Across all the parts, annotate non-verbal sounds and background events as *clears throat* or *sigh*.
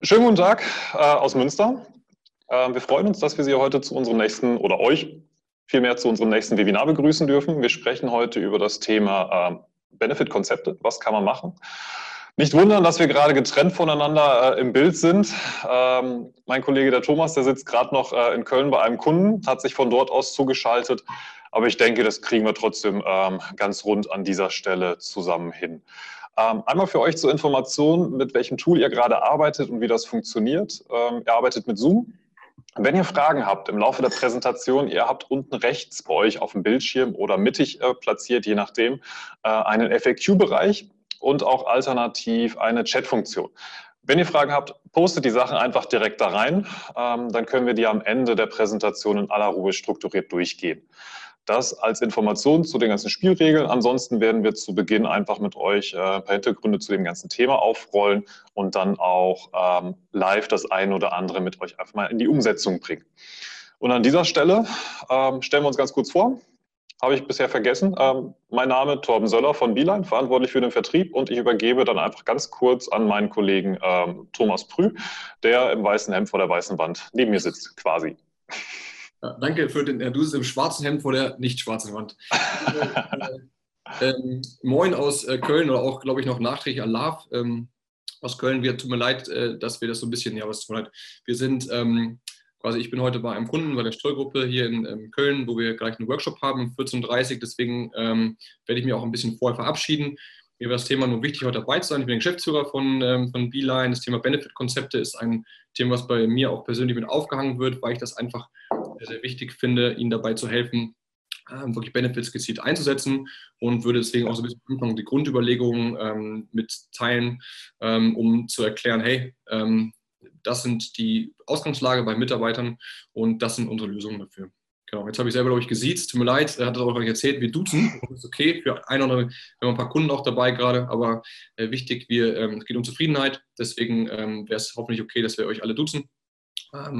Schönen guten Tag äh, aus Münster. Äh, wir freuen uns, dass wir Sie heute zu unserem nächsten oder euch vielmehr zu unserem nächsten Webinar begrüßen dürfen. Wir sprechen heute über das Thema äh, Benefit-Konzepte. Was kann man machen? Nicht wundern, dass wir gerade getrennt voneinander äh, im Bild sind. Ähm, mein Kollege der Thomas, der sitzt gerade noch äh, in Köln bei einem Kunden, hat sich von dort aus zugeschaltet. Aber ich denke, das kriegen wir trotzdem ähm, ganz rund an dieser Stelle zusammen hin. Ähm, einmal für euch zur Information, mit welchem Tool ihr gerade arbeitet und wie das funktioniert. Ähm, ihr arbeitet mit Zoom. Wenn ihr Fragen habt im Laufe der Präsentation, ihr habt unten rechts bei euch auf dem Bildschirm oder mittig äh, platziert, je nachdem, äh, einen FAQ-Bereich und auch alternativ eine Chat-Funktion. Wenn ihr Fragen habt, postet die Sachen einfach direkt da rein. Ähm, dann können wir die am Ende der Präsentation in aller Ruhe strukturiert durchgehen. Das als Information zu den ganzen Spielregeln. Ansonsten werden wir zu Beginn einfach mit euch äh, ein paar Hintergründe zu dem ganzen Thema aufrollen und dann auch ähm, live das eine oder andere mit euch einfach mal in die Umsetzung bringen. Und an dieser Stelle ähm, stellen wir uns ganz kurz vor. Habe ich bisher vergessen. Ähm, mein Name Torben Söller von Beeline, verantwortlich für den Vertrieb und ich übergebe dann einfach ganz kurz an meinen Kollegen ähm, Thomas Prü, der im weißen Hemd vor der weißen Wand neben mir sitzt, quasi. Ja, danke für den, du bist im schwarzen Hemd vor der nicht schwarzen Wand. *laughs* ähm, moin aus äh, Köln oder auch, glaube ich, noch nachträglich Alav ähm, aus Köln. Wir tut mir leid, äh, dass wir das so ein bisschen, ja, was tut mir leid. Wir sind ähm, quasi, ich bin heute bei einem Kunden bei der Steuergruppe hier in ähm, Köln, wo wir gleich einen Workshop haben um 14.30 Uhr. Deswegen ähm, werde ich mich auch ein bisschen vorher verabschieden. Mir war das Thema nur wichtig, heute dabei zu sein. Ich bin Geschäftsführer von, ähm, von Beeline. Das Thema Benefit-Konzepte ist ein Thema, was bei mir auch persönlich mit aufgehangen wird, weil ich das einfach sehr, sehr wichtig finde, Ihnen dabei zu helfen, ähm, wirklich Benefits gezielt einzusetzen und würde deswegen auch so ein bisschen Anfang die Grundüberlegungen ähm, mit teilen, ähm, um zu erklären, hey, ähm, das sind die Ausgangslage bei Mitarbeitern und das sind unsere Lösungen dafür. Genau, jetzt habe ich selber, glaube ich, gesiezt. Tut mir leid, er hat das auch noch nicht erzählt. Wir duzen. Das ist okay für ein oder andere. Wir haben ein paar Kunden auch dabei gerade, aber äh, wichtig, wir, ähm, es geht um Zufriedenheit. Deswegen ähm, wäre es hoffentlich okay, dass wir euch alle duzen.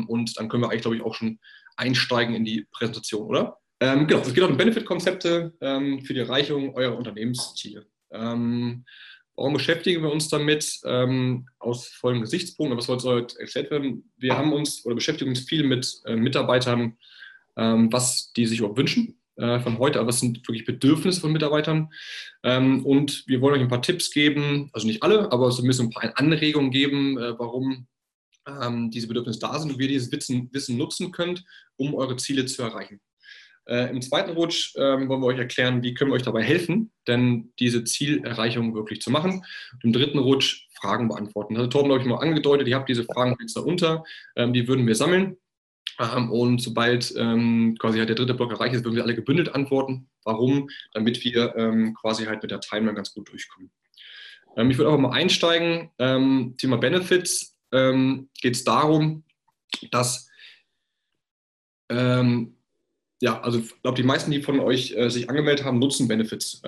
Und dann können wir eigentlich, glaube ich, auch schon einsteigen in die Präsentation, oder? Ähm, genau, es geht um Benefit-Konzepte ähm, für die Erreichung eurer Unternehmensziele. Ähm, warum beschäftigen wir uns damit? aus folgendem Gesichtspunkt, was soll heute erklärt werden? Wir haben uns oder beschäftigen uns viel mit äh, Mitarbeitern ähm, was die sich überhaupt wünschen äh, von heute, aber was sind wirklich Bedürfnisse von Mitarbeitern. Ähm, und wir wollen euch ein paar Tipps geben, also nicht alle, aber so ein bisschen ein paar Anregungen geben, äh, warum ähm, diese Bedürfnisse da sind und wie ihr dieses Wissen, Wissen nutzen könnt, um eure Ziele zu erreichen. Äh, Im zweiten Rutsch ähm, wollen wir euch erklären, wie können wir euch dabei helfen, denn diese Zielerreichung wirklich zu machen. Und Im dritten Rutsch Fragen beantworten. Das hat Torben, glaube ich, mal angedeutet. Ihr habt diese Fragen jetzt da unter. Ähm, die würden wir sammeln ähm, und sobald ähm, quasi halt der dritte Block erreicht ist, würden wir alle gebündelt antworten. Warum? Damit wir ähm, quasi halt mit der Timeline ganz gut durchkommen. Ähm, ich würde auch mal einsteigen. Thema Benefits ähm, geht es darum, dass ja, also ich glaube, die meisten, die von euch äh, sich angemeldet haben, nutzen Benefits.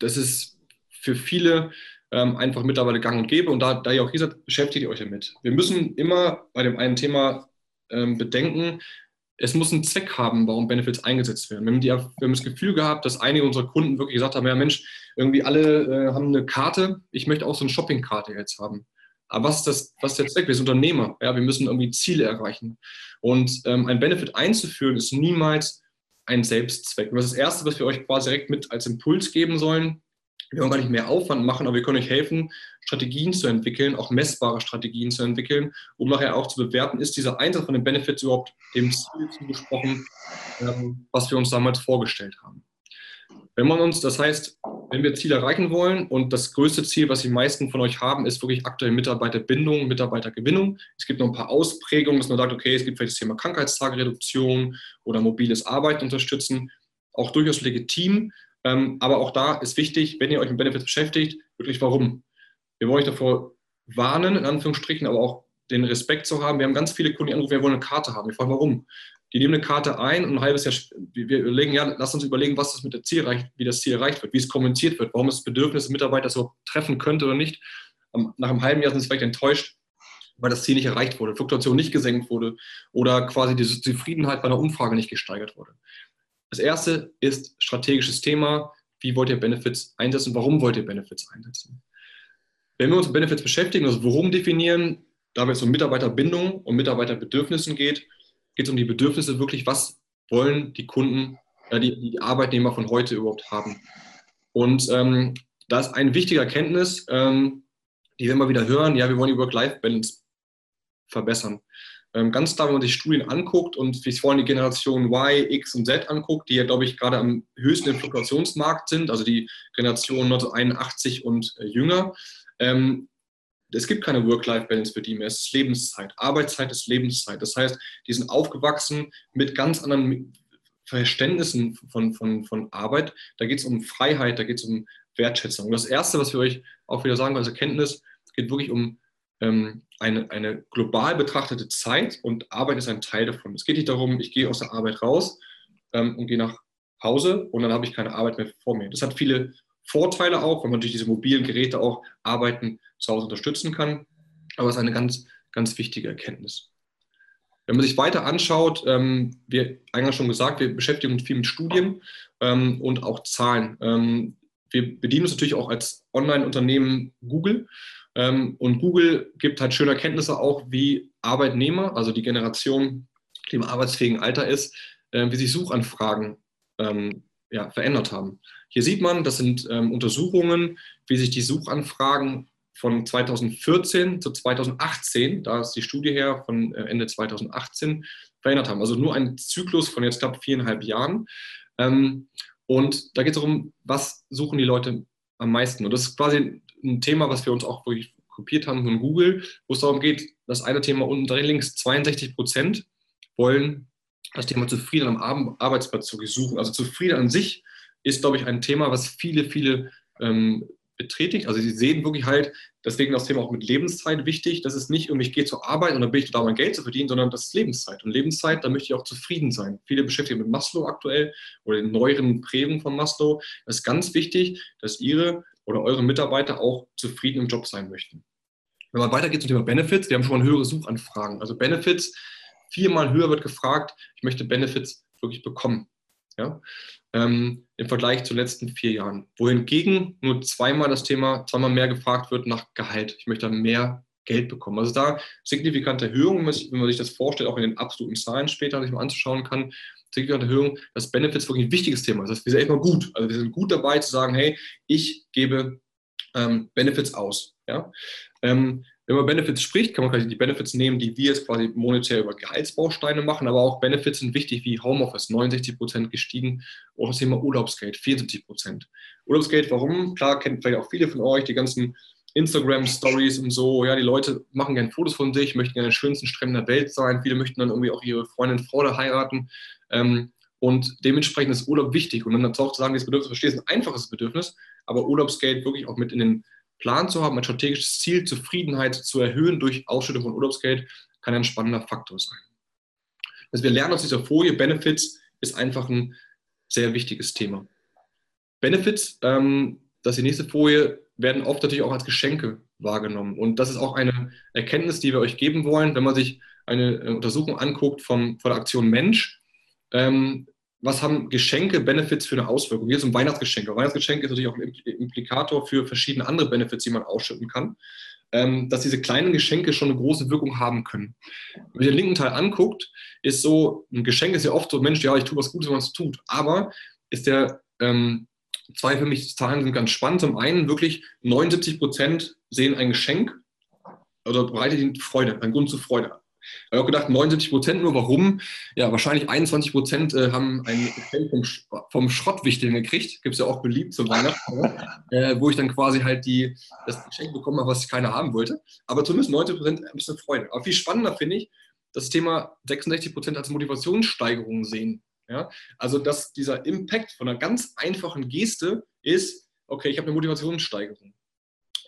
das ist für viele einfach mittlerweile gang und gäbe und da, da ihr auch hier seid, beschäftigt ihr euch damit. Wir müssen immer bei dem einen Thema ähm, bedenken, es muss einen Zweck haben, warum Benefits eingesetzt werden. Wir haben, die, wir haben, das Gefühl gehabt, dass einige unserer Kunden wirklich gesagt haben, ja Mensch, irgendwie alle äh, haben eine Karte, ich möchte auch so eine Shoppingkarte jetzt haben. Aber was ist, das, was ist der Zweck? Wir sind Unternehmer, ja, wir müssen irgendwie Ziele erreichen. Und ähm, ein Benefit einzuführen ist niemals ein Selbstzweck. Und das ist das Erste, was wir euch quasi direkt mit als Impuls geben sollen, wir wollen gar nicht mehr Aufwand machen, aber wir können euch helfen, Strategien zu entwickeln, auch messbare Strategien zu entwickeln, um nachher auch zu bewerten, ist dieser Einsatz von den Benefits überhaupt dem Ziel zugesprochen, ähm, was wir uns damals vorgestellt haben. Wenn man uns, das heißt, wenn wir Ziele erreichen wollen und das größte Ziel, was die meisten von euch haben, ist wirklich aktuell Mitarbeiterbindung, Mitarbeitergewinnung. Es gibt noch ein paar Ausprägungen, dass man sagt, okay, es gibt vielleicht das Thema Krankheitstagereduktion oder mobiles Arbeiten unterstützen, auch durchaus legitim. Ähm, aber auch da ist wichtig, wenn ihr euch mit Benefits beschäftigt, wirklich warum. Wir wollen euch davor warnen, in Anführungsstrichen, aber auch den Respekt zu haben. Wir haben ganz viele Kunden, die anrufen, wir wollen eine Karte haben. Wir fragen, warum? Die nehmen eine Karte ein und ein halbes Jahr, wir überlegen, ja, lass uns überlegen, was das mit der Ziel erreicht, wie das Ziel erreicht wird, wie es kommuniziert wird, warum es Bedürfnis des Mitarbeiters so treffen könnte oder nicht. Nach einem halben Jahr sind sie vielleicht enttäuscht, weil das Ziel nicht erreicht wurde, Fluktuation nicht gesenkt wurde oder quasi die Zufriedenheit bei einer Umfrage nicht gesteigert wurde. Das erste ist strategisches Thema. Wie wollt ihr Benefits einsetzen? Warum wollt ihr Benefits einsetzen? Wenn wir uns mit Benefits beschäftigen, also worum definieren, da es um Mitarbeiterbindung und Mitarbeiterbedürfnissen geht, geht es um die Bedürfnisse wirklich, was wollen die Kunden, äh, die, die, Arbeitnehmer von heute überhaupt haben. Und ähm, da ist eine wichtige Erkenntnis, ähm, die wir immer wieder hören, ja, wir wollen die Work-Life-Balance verbessern. Ähm, ganz klar, wenn man sich Studien anguckt und wie es vorhin die Generation Y, X und Z anguckt, die ja, glaube ich, gerade am höchsten im Fluktuationsmarkt sind, also die Generation 1981 und äh, jünger, ähm, es gibt keine Work-Life-Balance für die mehr. Es ist Lebenszeit. Arbeitszeit ist Lebenszeit. Das heißt, die sind aufgewachsen mit ganz anderen Verständnissen von, von, von Arbeit. Da geht es um Freiheit, da geht es um Wertschätzung. Und das Erste, was wir euch auch wieder sagen als Erkenntnis, geht wirklich um ähm, eine, eine global betrachtete Zeit und Arbeit ist ein Teil davon. Es geht nicht darum, ich gehe aus der Arbeit raus ähm, und gehe nach Hause und dann habe ich keine Arbeit mehr vor mir. Das hat viele Vorteile auch, weil man durch diese mobilen Geräte auch Arbeiten zu Hause unterstützen kann. Aber es ist eine ganz, ganz wichtige Erkenntnis. Wenn man sich weiter anschaut, ähm, wie eingangs schon gesagt, wir beschäftigen uns viel mit Studien ähm, und auch Zahlen. Ähm, wir bedienen uns natürlich auch als Online-Unternehmen Google. Ähm, und Google gibt halt schöne Erkenntnisse auch, wie Arbeitnehmer, also die Generation, die im arbeitsfähigen Alter ist, äh, wie sich Suchanfragen ähm, ja, verändert haben. Hier sieht man, das sind ähm, Untersuchungen, wie sich die Suchanfragen von 2014 zu 2018, da ist die Studie her von äh, Ende 2018, verändert haben. Also nur ein Zyklus von jetzt knapp viereinhalb Jahren. Ähm, und da geht es darum, was suchen die Leute am meisten. Und das ist quasi ein Thema, was wir uns auch wirklich kopiert haben von Google, wo es darum geht, das eine Thema unten drin links, 62 Prozent wollen das Thema zufrieden am Arbeitsplatz zu suchen. Also zufrieden an sich ist, glaube ich, ein Thema, was viele, viele ähm, betätigt. Also sie sehen wirklich halt, deswegen das Thema auch mit Lebenszeit wichtig, dass es nicht irgendwie, ich gehe zur Arbeit und dann bin ich da, mein Geld zu verdienen, sondern das ist Lebenszeit. Und Lebenszeit, da möchte ich auch zufrieden sein. Viele beschäftigen mit Maslow aktuell oder den neueren Prägen von Maslow. Das ist ganz wichtig, dass ihre oder eure Mitarbeiter auch zufrieden im Job sein möchten. Wenn man weitergeht zum Thema Benefits, wir haben schon mal höhere Suchanfragen. Also Benefits, viermal höher wird gefragt, ich möchte Benefits wirklich bekommen. Ja? Ähm, Im Vergleich zu den letzten vier Jahren. Wohingegen nur zweimal das Thema, zweimal mehr gefragt wird nach Gehalt. Ich möchte mehr Geld bekommen. Also da signifikante Erhöhungen, wenn man sich das vorstellt, auch in den absoluten Zahlen später sich mal anzuschauen kann, signifikante Erhöhung, dass Benefits wirklich ein wichtiges Thema ist. Das heißt, wir sind gut. Also wir sind gut dabei zu sagen, hey, ich gebe ähm, Benefits aus. Ja? Ähm, wenn man Benefits spricht, kann man quasi die Benefits nehmen, die wir jetzt quasi monetär über Gehaltsbausteine machen, aber auch Benefits sind wichtig wie Homeoffice, 69 Prozent gestiegen, auch das Thema Urlaubsgeld, 74 Prozent. Urlaubsgeld, warum? Klar, kennen vielleicht auch viele von euch die ganzen Instagram-Stories und so. Ja, die Leute machen gerne Fotos von sich, möchten gerne den schönsten Stränden der Welt sein. Viele möchten dann irgendwie auch ihre Freundin, Frau da heiraten. Ähm, und dementsprechend ist Urlaub wichtig. Und dann auch zu sagen, dieses Bedürfnis verstehe, ist ein einfaches Bedürfnis, aber Urlaubsgeld wirklich auch mit in den Plan zu haben, ein strategisches Ziel, Zufriedenheit zu erhöhen durch Ausschüttung von Urlaubsgeld, kann ein spannender Faktor sein. Also wir lernen aus dieser Folie, Benefits ist einfach ein sehr wichtiges Thema. Benefits, ähm, das ist die nächste Folie, werden oft natürlich auch als Geschenke wahrgenommen. Und das ist auch eine Erkenntnis, die wir euch geben wollen, wenn man sich eine äh, Untersuchung anguckt vom, von der Aktion Mensch. Ähm, was haben Geschenke, Benefits für eine Auswirkung? Hier ein Weihnachtsgeschenk. Weihnachtsgeschenk ist natürlich auch ein Implikator für verschiedene andere Benefits, die man ausschütten kann. Ähm, dass diese kleinen Geschenke schon eine große Wirkung haben können. Wenn man den linken Teil anguckt, ist so, ein Geschenk ist ja oft so, Mensch, ja, ich tue was Gutes, wenn man es tut. Aber ist der, ähm, zwei für mich Zahlen sind ganz spannend. Zum einen wirklich 79 Prozent sehen ein Geschenk oder bereitet ihnen Freude, einen Grund zur Freude ich habe auch gedacht, 79 Prozent nur. Warum? Ja, wahrscheinlich 21 Prozent äh, haben ein Geschenk vom, vom Schrottwichteln gekriegt. Gibt es ja auch beliebt zum Weihnachten, *laughs* äh, wo ich dann quasi halt die, das Geschenk bekommen habe, was keiner haben wollte. Aber zumindest 90 Prozent ein bisschen Freude. Aber viel spannender finde ich, das Thema 66 Prozent als Motivationssteigerung sehen. Ja? Also, dass dieser Impact von einer ganz einfachen Geste ist, okay, ich habe eine Motivationssteigerung.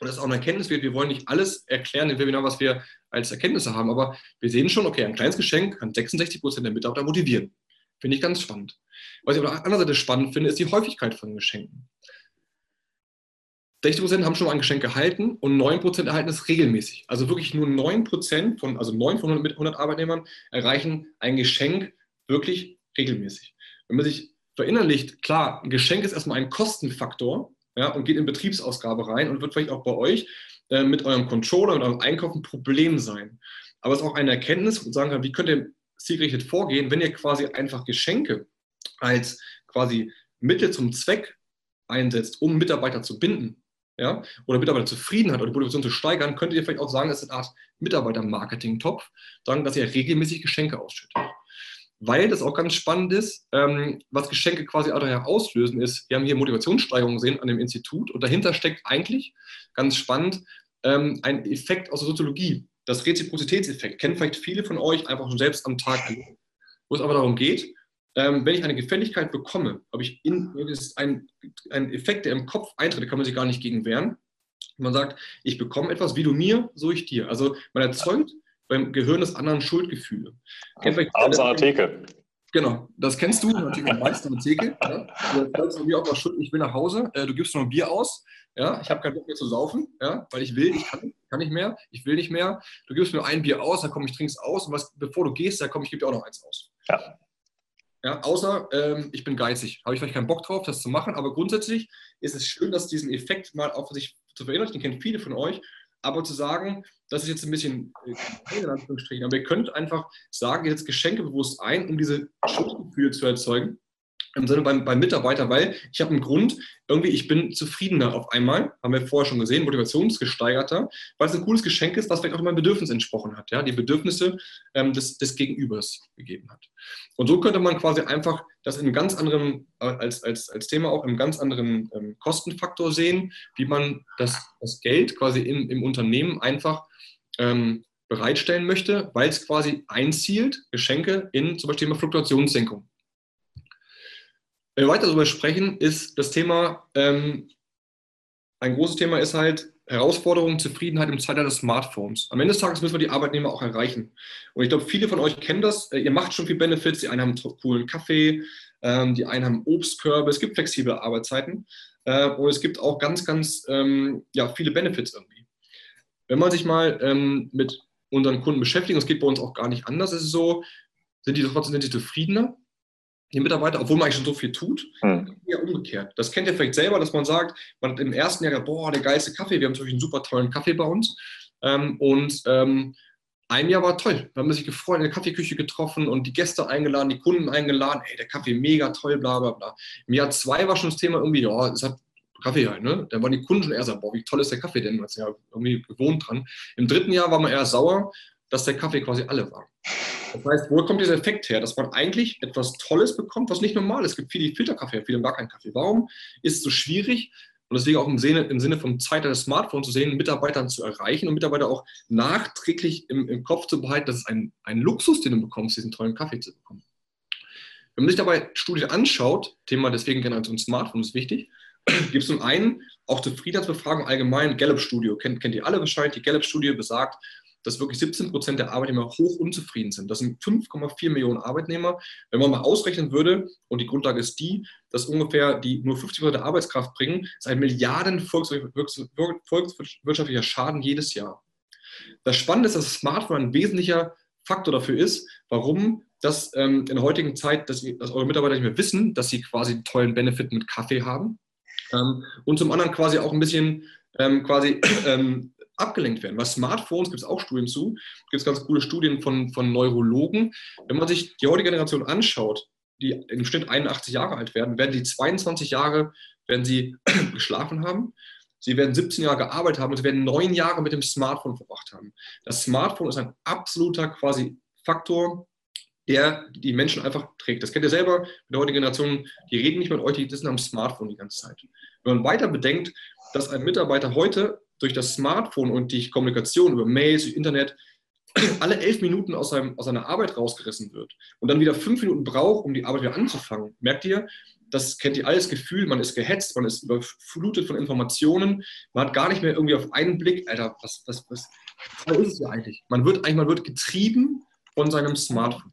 Und das ist auch eine Erkenntnis Wir wollen nicht alles erklären im Webinar, was wir als Erkenntnisse haben, aber wir sehen schon, okay, ein kleines Geschenk kann 66 Prozent der Mitarbeiter motivieren. Finde ich ganz spannend. Was ich auf der anderen Seite spannend finde, ist die Häufigkeit von Geschenken. 60 Prozent haben schon mal ein Geschenk gehalten und 9 Prozent erhalten es regelmäßig. Also wirklich nur 9 Prozent von, also 9 von 100, 100 Arbeitnehmern erreichen ein Geschenk wirklich regelmäßig. Wenn man sich verinnerlicht, klar, ein Geschenk ist erstmal ein Kostenfaktor, ja, und geht in Betriebsausgabe rein und wird vielleicht auch bei euch äh, mit eurem Controller, mit eurem Einkauf ein Problem sein. Aber es ist auch eine Erkenntnis, wo sagen kann, wie könnt ihr zielgerichtet vorgehen, wenn ihr quasi einfach Geschenke als quasi Mittel zum Zweck einsetzt, um Mitarbeiter zu binden, ja, oder Mitarbeiterzufriedenheit oder die Motivation zu steigern, könntet ihr vielleicht auch sagen, es ist eine Art Mitarbeiter-Marketing-Topf, dass ihr regelmäßig Geschenke ausschüttet. Weil das auch ganz spannend ist, ähm, was Geschenke quasi auch daher auslösen ist. Wir haben hier Motivationssteigerung gesehen an dem Institut und dahinter steckt eigentlich, ganz spannend, ähm, ein Effekt aus der Soziologie. Das Reziprozitätseffekt kennen vielleicht viele von euch einfach schon selbst am Tag, wo es aber darum geht, ähm, wenn ich eine Gefälligkeit bekomme, habe ich in, ist ein, ein Effekt, der im Kopf eintritt, da kann man sich gar nicht gegen wehren. Man sagt, ich bekomme etwas, wie du mir, so ich dir. Also man erzeugt beim Gehirn des anderen Schuldgefühle. Abends an der Theke. Genau, das kennst du natürlich meisten an der Theke. Ja? Du sagst mir auch mal Schuld, ich will nach Hause, äh, du gibst noch ein Bier aus, ja? ich habe keinen Bock mehr zu saufen, ja? weil ich will, ich kann, kann nicht mehr, ich will nicht mehr. Du gibst mir ein Bier aus, dann komm ich, trink's aus und was, bevor du gehst, dann komm ich, gebe dir auch noch eins aus. Ja. Ja, außer ähm, ich bin geizig. Habe ich vielleicht keinen Bock drauf, das zu machen. Aber grundsätzlich ist es schön, dass diesen Effekt mal auf sich zu verinnerlichen. Den kennen viele von euch. Aber zu sagen, das ist jetzt ein bisschen äh, in Anführungsstrichen, aber ihr könnt einfach sagen, jetzt Geschenke bewusst ein, um diese Schuldgefühle zu erzeugen im Sinne beim, beim Mitarbeiter, weil ich habe einen Grund, irgendwie, ich bin zufriedener auf einmal, haben wir vorher schon gesehen, motivationsgesteigerter, weil es ein cooles Geschenk ist, was vielleicht auch meinem Bedürfnis entsprochen hat, ja, die Bedürfnisse ähm, des, des Gegenübers gegeben hat. Und so könnte man quasi einfach das in ganz anderen, äh, als, als, als Thema auch im ganz anderen ähm, Kostenfaktor sehen, wie man das, das Geld quasi im, im Unternehmen einfach ähm, bereitstellen möchte, weil es quasi einzielt, Geschenke in zum Beispiel Fluktuationssenkung. Wenn wir weiter darüber sprechen, ist das Thema, ähm, ein großes Thema ist halt Herausforderung, Zufriedenheit im Zeitalter des Smartphones. Am Ende des Tages müssen wir die Arbeitnehmer auch erreichen. Und ich glaube, viele von euch kennen das. Äh, ihr macht schon viel Benefits. Die einen haben einen coolen Kaffee, ähm, die einen haben Obstkörbe. Es gibt flexible Arbeitszeiten. Äh, und es gibt auch ganz, ganz ähm, ja, viele Benefits irgendwie. Wenn man sich mal ähm, mit unseren Kunden beschäftigt, und es geht bei uns auch gar nicht anders, ist es so, sind die trotzdem sind die zufriedener? Die Mitarbeiter, obwohl man eigentlich schon so viel tut, hm. ja umgekehrt. Das kennt ihr vielleicht selber, dass man sagt, man hat im ersten Jahr, boah, der geilste Kaffee, wir haben natürlich einen super tollen Kaffee bei uns. Ähm, und ähm, ein Jahr war toll. Wir haben sich gefreut, in der Kaffeeküche getroffen und die Gäste eingeladen, die Kunden eingeladen. Hey, der Kaffee mega toll, bla bla bla. Im Jahr zwei war schon das Thema irgendwie, ja, es hat Kaffee halt, ne? Da waren die Kunden schon eher so, boah, wie toll ist der Kaffee denn? Man ist ja irgendwie gewohnt dran. Im dritten Jahr war man eher sauer, dass der Kaffee quasi alle war. Das heißt, wo kommt dieser Effekt her, dass man eigentlich etwas Tolles bekommt, was nicht normal ist? Es gibt viele, Filterkaffee, viele gar keinen Kaffee. Warum ist es so schwierig und deswegen auch im Sinne, im Sinne vom Zeitalter des Smartphones zu sehen, Mitarbeitern zu erreichen und Mitarbeiter auch nachträglich im, im Kopf zu behalten, dass es ein, ein Luxus, den du bekommst, diesen tollen Kaffee zu bekommen. Wenn man sich dabei Studien anschaut, Thema deswegen Generation Smartphone ist wichtig, *clears throat* gibt es zum einen auch Zufriedenheitsbefragung allgemein, Gallup-Studio, kennt, kennt ihr alle wahrscheinlich, die Gallup-Studie besagt, dass wirklich 17 Prozent der Arbeitnehmer hoch unzufrieden sind. Das sind 5,4 Millionen Arbeitnehmer. Wenn man mal ausrechnen würde, und die Grundlage ist die, dass ungefähr die nur 50 Prozent der Arbeitskraft bringen, ist ein Milliarden volkswirtschaftlicher Schaden jedes Jahr. Das Spannende ist, dass das Smartphone ein wesentlicher Faktor dafür ist, warum das ähm, in der heutigen Zeit, dass, dass, eure Mitarbeiter nicht mehr wissen, dass sie quasi einen tollen Benefit mit Kaffee haben. Ähm, und zum anderen quasi auch ein bisschen ähm, quasi *clears throat* ähm, abgelenkt werden. Bei Smartphones gibt es auch Studien zu, gibt es ganz coole Studien von, von Neurologen. Wenn man sich die heutige Generation anschaut, die im Schnitt 81 Jahre alt werden, werden die 22 Jahre, werden sie *clears throat* geschlafen haben, sie werden 17 Jahre gearbeitet haben und sie werden neun Jahre mit dem Smartphone verbracht haben. Das Smartphone ist ein absoluter quasi Faktor, der die Menschen einfach trägt. Das kennt ihr selber mit der heutigen Generation, die reden nicht mit euch, die sitzen am Smartphone die ganze Zeit. Wenn man weiter bedenkt, dass ein Mitarbeiter heute durch das Smartphone und die Kommunikation über Mails, Internet *clears throat* alle elf Minuten aus, seinem, aus seiner Arbeit rausgerissen wird und dann wieder fünf Minuten braucht, um die Arbeit wieder anzufangen, merkt ihr, das kennt ihr alles Gefühl, man ist gehetzt, man ist überflutet von Informationen, man hat gar nicht mehr irgendwie auf einen Blick, Alter, was, was, was, was ist es ja eigentlich? Man wird eigentlich, man wird getrieben von seinem Smartphone.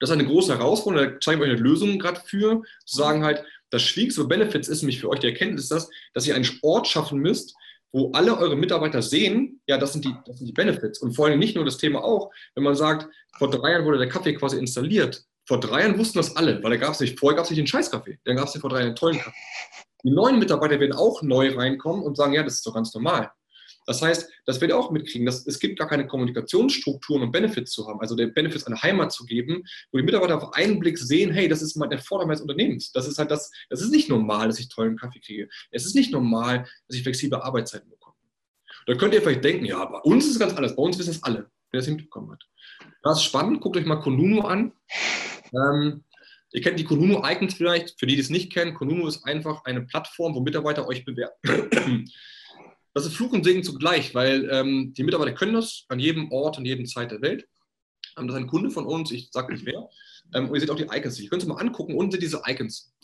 Das ist eine große Herausforderung, da zeige ich euch eine Lösung gerade für, zu sagen halt, das Schwierigste Benefits ist nämlich für euch die Erkenntnis, dass, dass ihr einen Ort schaffen müsst, wo alle eure Mitarbeiter sehen, ja, das sind, die, das sind die Benefits. Und vor allem nicht nur das Thema auch, wenn man sagt, vor drei Jahren wurde der Kaffee quasi installiert. Vor drei Jahren wussten das alle, weil da gab es nicht, vorher gab es nicht den Scheißkaffee, dann gab es vor drei Jahren einen tollen Kaffee. Die neuen Mitarbeiter werden auch neu reinkommen und sagen, ja, das ist doch ganz normal. Das heißt, das werdet ihr auch mitkriegen, dass es gibt gar keine Kommunikationsstrukturen um Benefits zu haben, also der Benefits eine Heimat zu geben, wo die Mitarbeiter auf einen Blick sehen, hey, das ist der Vorteil meines Unternehmens. Das ist halt das, das ist nicht normal, dass ich tollen Kaffee kriege. Es ist nicht normal, dass ich flexible Arbeitszeiten bekomme. Da könnt ihr vielleicht denken, ja, bei uns ist es ganz anders, bei uns wissen es alle, wer das hinbekommen hat. Das ist spannend, guckt euch mal Konuno an. Ähm, Ihr kennt die Konuno Icons vielleicht, für die, die es nicht kennen. Konuno ist einfach eine Plattform, wo Mitarbeiter euch bewerten. Das ist Fluch und Segen zugleich, weil ähm, die Mitarbeiter können das an jedem Ort, an jedem Zeit der Welt. Ähm, das ist ein Kunde von uns, ich sage nicht wer. Ähm, und ihr seht auch die Icons. Ihr könnt es mal angucken, unten sind diese Icons.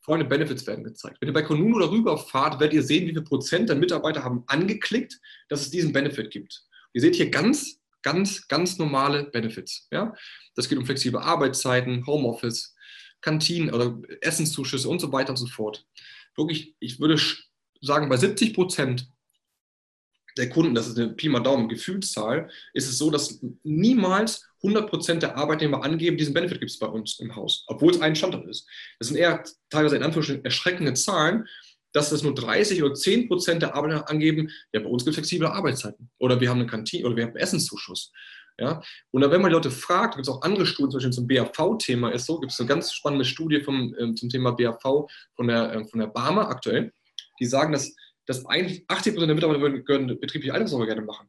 Freunde Benefits werden gezeigt. Wenn ihr bei Konuno darüber fahrt, werdet ihr sehen, wie viel Prozent der Mitarbeiter haben angeklickt, dass es diesen Benefit gibt. Ihr seht hier ganz, ganz, ganz normale Benefits. Ja? Das geht um flexible Arbeitszeiten, Homeoffice, Kantinen oder Essenszuschüsse und so weiter und so fort. Wirklich, ich würde sagen, bei 70 Prozent der Kunden, das ist eine Pi mal Daumen Gefühlszahl, ist es so, dass niemals 100 Prozent der Arbeitnehmer angeben, diesen Benefit gibt es bei uns im Haus, obwohl es ein Standort ist. Das sind eher teilweise in Anführungsstrichen erschreckende Zahlen, dass das nur 30 oder 10 Prozent der Arbeitnehmer angeben, ja, bei uns gibt es flexible Arbeitszeiten oder wir haben eine Kantine oder wir haben Essenszuschuss. Ja? Und wenn man die Leute fragt, gibt es auch andere Studien, zum Beispiel zum BAV-Thema ist so, gibt es eine ganz spannende Studie vom, äh, zum Thema BAV von der, äh, von der Barmer aktuell, die sagen, dass, dass eigentlich 80 Prozent der Mitarbeiter würden, würden betriebliche Altersvorsorge gerne machen.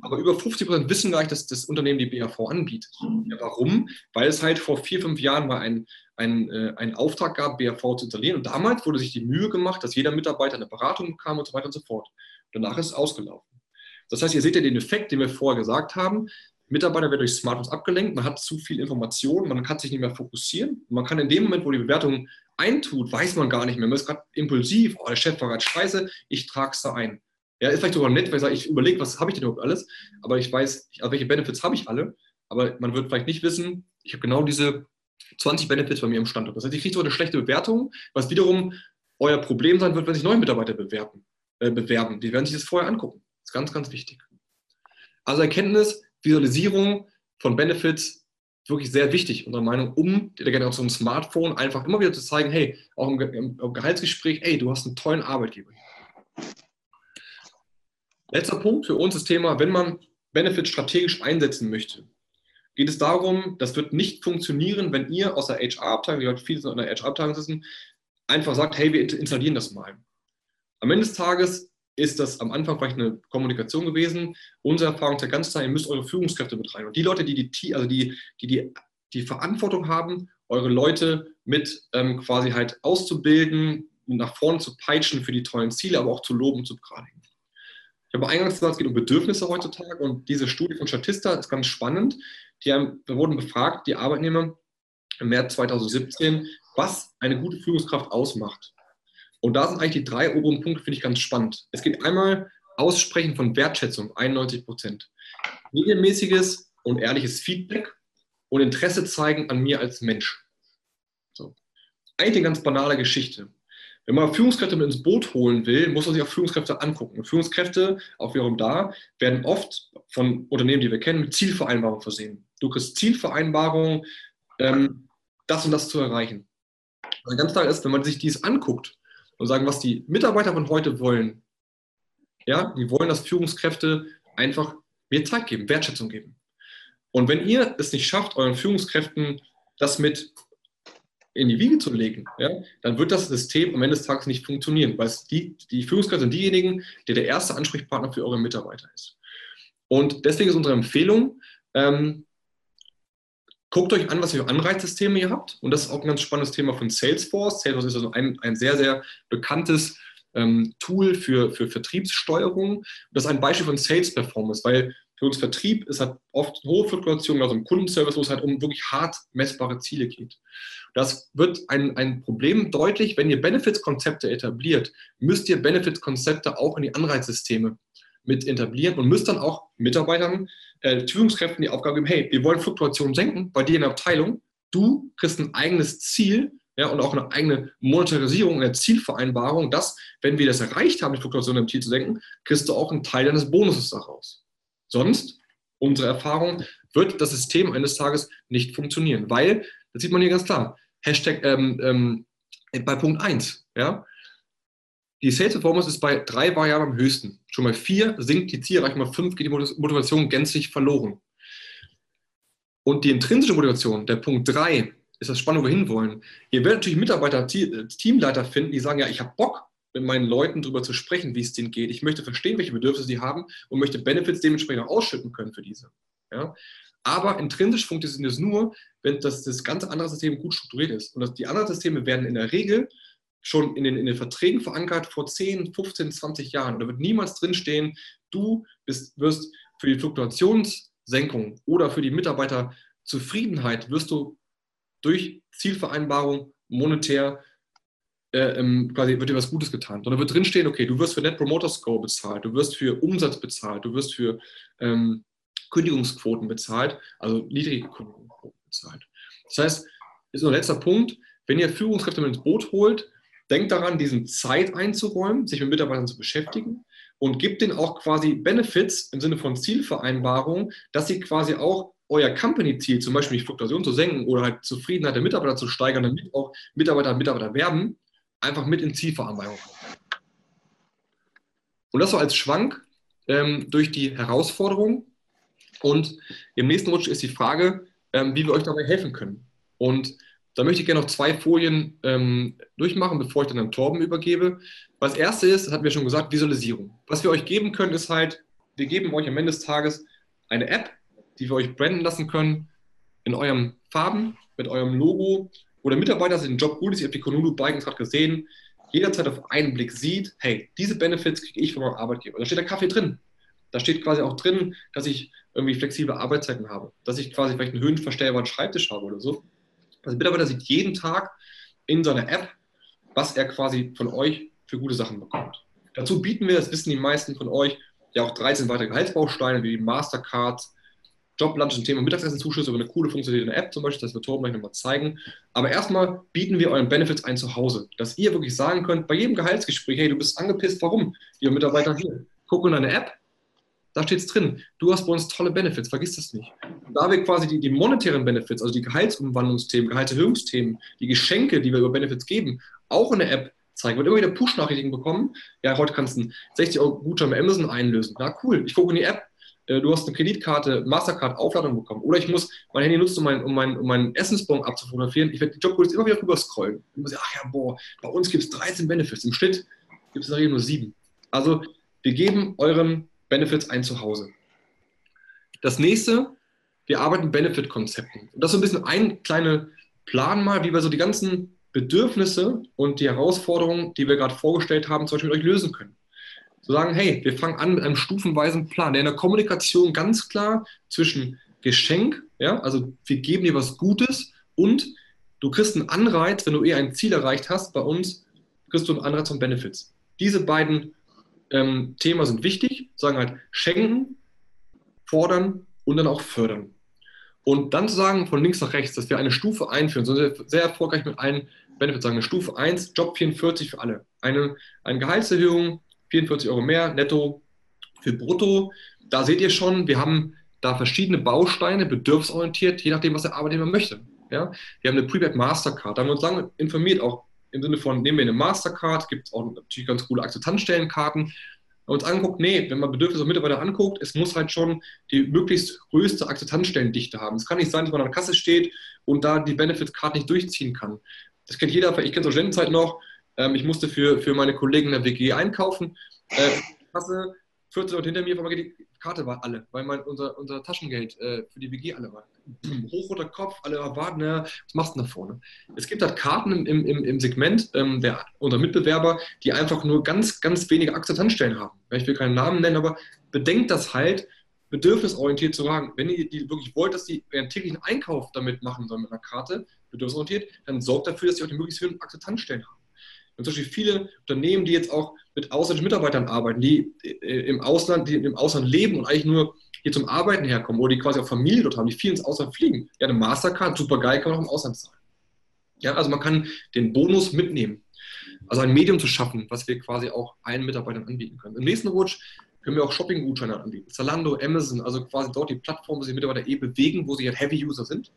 Aber über 50 Prozent wissen gar nicht, dass das Unternehmen die BAV anbietet. Ja, warum? Weil es halt vor vier, fünf Jahren mal ein, ein, äh, einen Auftrag gab, BAV zu installieren. Und damals wurde sich die Mühe gemacht, dass jeder Mitarbeiter eine Beratung bekam und so weiter und so fort. Danach ist es ausgelaufen. Das heißt, ihr seht ja den Effekt, den wir vorher gesagt haben. Mitarbeiter wird durch Smartphones abgelenkt, man hat zu viel Information, man kann sich nicht mehr fokussieren. Man kann in dem Moment, wo die Bewertung eintut, weiß man gar nicht mehr. Man ist gerade impulsiv, oh, der Chef war gerade scheiße, ich trage es da ein. Ja, ist vielleicht sogar nett, weil ich sage, ich überlege, was habe ich denn überhaupt alles, aber ich weiß, also welche Benefits habe ich alle, aber man wird vielleicht nicht wissen, ich habe genau diese 20 Benefits bei mir im Standort. Das heißt, ich kriege so eine schlechte Bewertung, was wiederum euer Problem sein wird, wenn sich neue Mitarbeiter bewerben. Äh, bewerben. Die werden sich das vorher angucken. Das ist ganz, ganz wichtig. Also Erkenntnis, Visualisierung von Benefits wirklich sehr wichtig, unserer Meinung, um der Generation Smartphone einfach immer wieder zu zeigen, hey, auch im, im Gehaltsgespräch, hey, du hast einen tollen Arbeitgeber. Letzter Punkt für uns das Thema, wenn man Benefits strategisch einsetzen möchte, geht es darum, das wird nicht funktionieren, wenn ihr aus der HR-Abteilung, wie heute viele in der HR-Abteilung sitzen, einfach sagt, hey, wir installieren das mal. Am Ende des Tages ist das am Anfang vielleicht eine Kommunikation gewesen. Unsere Erfahrung zeigt ganz klar, ihr müsst eure Führungskräfte mit rein. Und die Leute, die die, also die, die, die, die Verantwortung haben, eure Leute mit ähm, quasi halt auszubilden, nach vorne zu peitschen für die tollen Ziele, aber auch zu loben, zu begradigen. Ich habe eingangs gesagt, es geht um Bedürfnisse heutzutage und diese Studie von Statista ist ganz spannend. Die haben, wurden befragt, die Arbeitnehmer im März 2017, was eine gute Führungskraft ausmacht. Und da sind eigentlich die drei oberen Punkte, finde ich ganz spannend. Es geht einmal Aussprechen von Wertschätzung, 91 Prozent. Regelmäßiges und ehrliches Feedback und Interesse zeigen an mir als Mensch. So. Eigentlich eine ganz banale Geschichte. Wenn man Führungskräfte mit ins Boot holen will, muss man sich auch Führungskräfte angucken. Und Führungskräfte, auch wiederum da, werden oft von Unternehmen, die wir kennen, mit Zielvereinbarungen versehen. Du kriegst Zielvereinbarungen, ähm, das und das zu erreichen. Also ganz klar ist, wenn man sich dies anguckt, und sagen, was die Mitarbeiter von heute wollen. Ja, die wollen, dass Führungskräfte einfach mehr Zeit geben, Wertschätzung geben. Und wenn ihr es nicht schafft, euren Führungskräften das mit in die Wiege zu legen, ja, dann wird das System am Ende des Tages nicht funktionieren, weil die, die Führungskräfte sind diejenigen, der der erste Ansprechpartner für eure Mitarbeiter ist. Und deswegen ist unsere Empfehlung, ähm, Guckt euch an, was für Anreizsysteme ihr habt. Und das ist auch ein ganz spannendes Thema von Salesforce. Salesforce ist also ein, ein sehr, sehr bekanntes ähm, Tool für, für Vertriebssteuerung. Das ist ein Beispiel von Sales Performance, weil für uns Vertrieb ist halt oft hohe Fluktuation, also im Kundenservice, wo es halt um wirklich hart messbare Ziele geht. Das wird ein, ein Problem deutlich, wenn ihr Benefits-Konzepte etabliert, müsst ihr Benefits-Konzepte auch in die Anreizsysteme mit etablieren und müsst dann auch Mitarbeitern äh, Führungskräften die Aufgabe geben, hey, wir wollen Fluktuationen senken bei dir in der Abteilung. Du kriegst ein eigenes Ziel ja, und auch eine eigene Monetarisierung, eine Zielvereinbarung, dass, wenn wir das erreicht haben, die Fluktuation im Ziel zu senken, kriegst du auch einen Teil deines Bonuses daraus. Sonst, unsere Erfahrung, wird das System eines Tages nicht funktionieren, weil, das sieht man hier ganz klar, Hashtag ähm, ähm, bei Punkt 1, ja, die Sales Performance ist bei drei Variablen am höchsten. Schon bei vier sinkt die Zielerreichung, bei fünf geht die Motivation gänzlich verloren. Und die intrinsische Motivation, der Punkt drei, ist das Spannende, wo wir hinwollen. Ihr werdet natürlich Mitarbeiter, Teamleiter finden, die sagen, ja, ich habe Bock, mit meinen Leuten darüber zu sprechen, wie es denen geht. Ich möchte verstehen, welche Bedürfnisse sie haben und möchte Benefits dementsprechend auch ausschütten können für diese. Ja? Aber intrinsisch funktioniert es nur, wenn das, das ganze andere System gut strukturiert ist. Und das, die anderen Systeme werden in der Regel schon in den, in den Verträgen verankert vor 10, 15, 20 Jahren. Da wird niemals drinstehen, du bist, wirst für die Fluktuationssenkung oder für die Mitarbeiterzufriedenheit wirst du durch Zielvereinbarung monetär äh, ähm, quasi wird dir was Gutes getan. Sondern wird drinstehen, okay, du wirst für Net Promoter Score bezahlt, du wirst für Umsatz bezahlt, du wirst für ähm, Kündigungsquoten bezahlt, also niedrige Kündigungsquoten bezahlt. Das heißt, ist unser letzter Punkt, wenn ihr Führungskräfte mit ins Boot holt, denkt daran, diesen Zeit einzuräumen, sich mit Mitarbeitern zu beschäftigen und gibt denen auch quasi Benefits im Sinne von Zielvereinbarungen, dass sie quasi auch euer Company-Ziel, zum Beispiel die Fluktuation zu senken oder halt Zufriedenheit der Mitarbeiter zu steigern, damit auch Mitarbeiter Mitarbeiter werben, einfach mit in Zielvereinbarung. Und das so als Schwank ähm, durch die Herausforderung. Und im nächsten Rutsch ist die Frage, ähm, wie wir euch dabei helfen können. Und da möchte ich gerne noch zwei Folien ähm, durchmachen, bevor ich dann an Torben übergebe. Das erste ist, das hatten wir schon gesagt, Visualisierung. Was wir euch geben können, ist halt, wir geben euch am Ende des Tages eine App, die wir euch branden lassen können in euren Farben, mit eurem Logo, wo der Mitarbeiter den Job gut ist. Ihr habt die Konulu Bikes gerade gesehen, jederzeit auf einen Blick sieht, hey, diese Benefits kriege ich von meinem Arbeitgeber. Da steht der Kaffee drin. Da steht quasi auch drin, dass ich irgendwie flexible Arbeitszeiten habe, dass ich quasi vielleicht einen höhenverstellbaren Schreibtisch habe oder so. Also Mitarbeiter sieht jeden Tag in seiner App, was er quasi von euch für gute Sachen bekommt. Dazu bieten wir, das wissen die meisten von euch, ja auch 13 weitere Gehaltsbausteine wie Mastercards, Joblunch ein Thema Mittagsessenzuschüsse über eine coole funktionierende App zum Beispiel, das wird Torben gleich nochmal zeigen. Aber erstmal bieten wir euren Benefits ein zu Hause, dass ihr wirklich sagen könnt, bei jedem Gehaltsgespräch, hey, du bist angepisst, warum? Lieber Mitarbeiter hier, guck in deine App, da steht es drin. Du hast bei uns tolle Benefits, vergiss das nicht. Da wir quasi die, die monetären Benefits, also die Gehaltsumwandlungsthemen, Gehaltserhöhungsthemen, die Geschenke, die wir über Benefits geben, auch in der App zeigen, wird immer wieder Push-Nachrichten bekommen. Ja, heute kannst du einen 60 Euro Gutschein bei Amazon einlösen. Na cool, ich gucke in die App, äh, du hast eine Kreditkarte, Mastercard, Aufladung bekommen. Oder ich muss mein Handy nutzen, um, mein, um, mein, um meinen Essensbon abzufotografieren. Ich werde die Jobcodes immer wieder drüber scrollen. Und muss ach ja, boah, bei uns gibt es 13 Benefits. Im Schnitt gibt es in der Regel nur sieben. Also wir geben euren Benefits ein Zuhause. Das nächste, wir arbeiten Benefit-Konzepten. Und das ist so ein bisschen ein kleiner Plan mal, wie wir so die ganzen Bedürfnisse und die Herausforderungen, die wir gerade vorgestellt haben, zum Beispiel mit euch lösen können. Zu sagen, hey, wir fangen an mit einem stufenweisen Plan, der in der Kommunikation ganz klar zwischen Geschenk, ja, also wir geben dir was Gutes und du kriegst einen Anreiz, wenn du eher ein Ziel erreicht hast, bei uns kriegst du einen Anreiz von Benefits. Diese beiden ähm, Themen sind wichtig, sagen halt schenken, fordern und dann auch fördern. Und dann zu sagen, von links nach rechts, dass wir eine Stufe einführen, so sehr, sehr erfolgreich mit allen Benefits sagen, eine Stufe 1, Job 44 für alle. Eine, eine Gehaltserhöhung, 44 Euro mehr netto für brutto. Da seht ihr schon, wir haben da verschiedene Bausteine, bedürfsorientiert, je nachdem, was der Arbeitnehmer möchte. Ja? Wir haben eine Prepaid Mastercard, da haben wir uns lange informiert, auch im Sinne von, nehmen wir eine Mastercard, gibt es auch natürlich ganz coole Akzeptanzstellenkarten. Uns angeguckt, nee, wenn man Bedürfnisse und Mitarbeiter anguckt, es muss halt schon die möglichst größte Akzeptanzstellendichte haben. Es kann nicht sein, dass man an der Kasse steht und da die Benefits-Card nicht durchziehen kann. Das kennt jeder, ich kenne es aus Studentenzeit noch, ähm, ich musste für, für meine Kollegen in der WG einkaufen. Äh, Kasse, 14 Leute hinter mir, aber die Karte war alle, weil mein, unser, unser Taschengeld äh, für die WG alle war. Hochroter Kopf, alle erwarten, ja, was machst du da vorne? Es gibt halt Karten im, im, im Segment ähm, der, unserer Mitbewerber, die einfach nur ganz, ganz wenige Akzeptanzstellen haben. Ich will keinen Namen nennen, aber bedenkt das halt, bedürfnisorientiert zu sagen, wenn ihr die wirklich wollt, dass die ihren täglichen Einkauf damit machen sollen mit einer Karte, bedürfnisorientiert, dann sorgt dafür, dass sie auch die möglichst vielen Akzeptanzstellen haben. Und zum Beispiel viele Unternehmen, die jetzt auch mit ausländischen Mitarbeitern arbeiten, die äh, im Ausland, die im Ausland leben und eigentlich nur hier zum Arbeiten herkommen oder die quasi auch Familie dort haben, die viel ins Ausland fliegen. Ja, eine Mastercard, super geil, kann man auch im Ausland zahlen. Ja, also man kann den Bonus mitnehmen. Also ein Medium zu schaffen, was wir quasi auch allen Mitarbeitern anbieten können. Im nächsten Rutsch können wir auch Shopping-Gutscheine anbieten. Zalando, Amazon, also quasi dort die Plattform, wo sich Mitarbeiter eh bewegen, wo sie halt Heavy-User sind.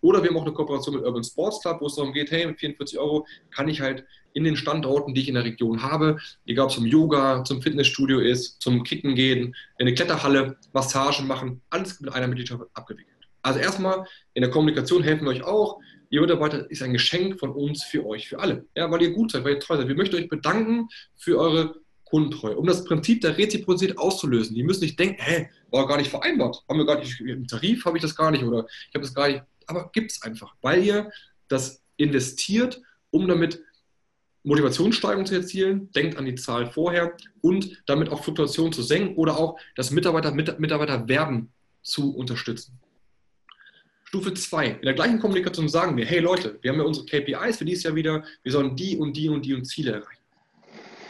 Oder wir haben auch eine Kooperation mit Urban Sports Club, wo es darum geht, hey, mit 44 Euro kann ich halt in den Standorten, die ich in der Region habe, egal ob es zum Yoga, zum Fitnessstudio ist, zum Kicken gehen, in eine Kletterhalle, Massagen machen, alles mit einer Mitgliedschaft abgewickelt. Also erstmal in der Kommunikation helfen wir euch auch. Ihr Mitarbeiter ist ein Geschenk von uns für euch, für alle. Ja, weil ihr gut seid, weil ihr treu seid. Wir möchten euch bedanken für eure Kundentreue, um das Prinzip der Reziprozität auszulösen. Die müssen nicht denken, hä, war gar nicht vereinbart. Haben wir gar nicht, im Tarif habe ich das gar nicht oder ich habe das gar nicht. Aber gibt es einfach, weil ihr das investiert, um damit Motivationssteigerung zu erzielen, denkt an die Zahl vorher und damit auch Fluktuationen zu senken oder auch das Mitarbeiter, Mitarbeiter werden zu unterstützen. Stufe 2. In der gleichen Kommunikation sagen wir, hey Leute, wir haben ja unsere KPIs für dieses Jahr wieder, wir sollen die und die und die und Ziele erreichen.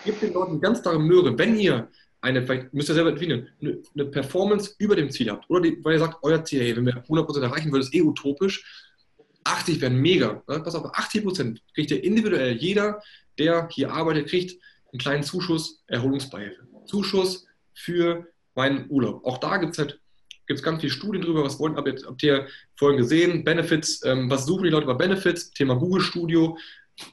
Gebt den Leuten ganz klare Möhre, wenn ihr eine, vielleicht müsst ihr selber definieren, eine, eine Performance über dem Ziel habt. Oder die, weil ihr sagt, euer Ziel, hey, wenn wir 100% erreichen würden, ist eh utopisch. 80 wären mega. Ne? Pass auf, 80% kriegt ihr individuell, jeder, der hier arbeitet, kriegt einen kleinen Zuschuss Erholungsbeihilfe. Zuschuss für meinen Urlaub. Auch da gibt es halt gibt es ganz viele Studien drüber, was wollen, habt ihr, habt ihr vorhin gesehen, Benefits, ähm, was suchen die Leute bei Benefits, Thema Google Studio,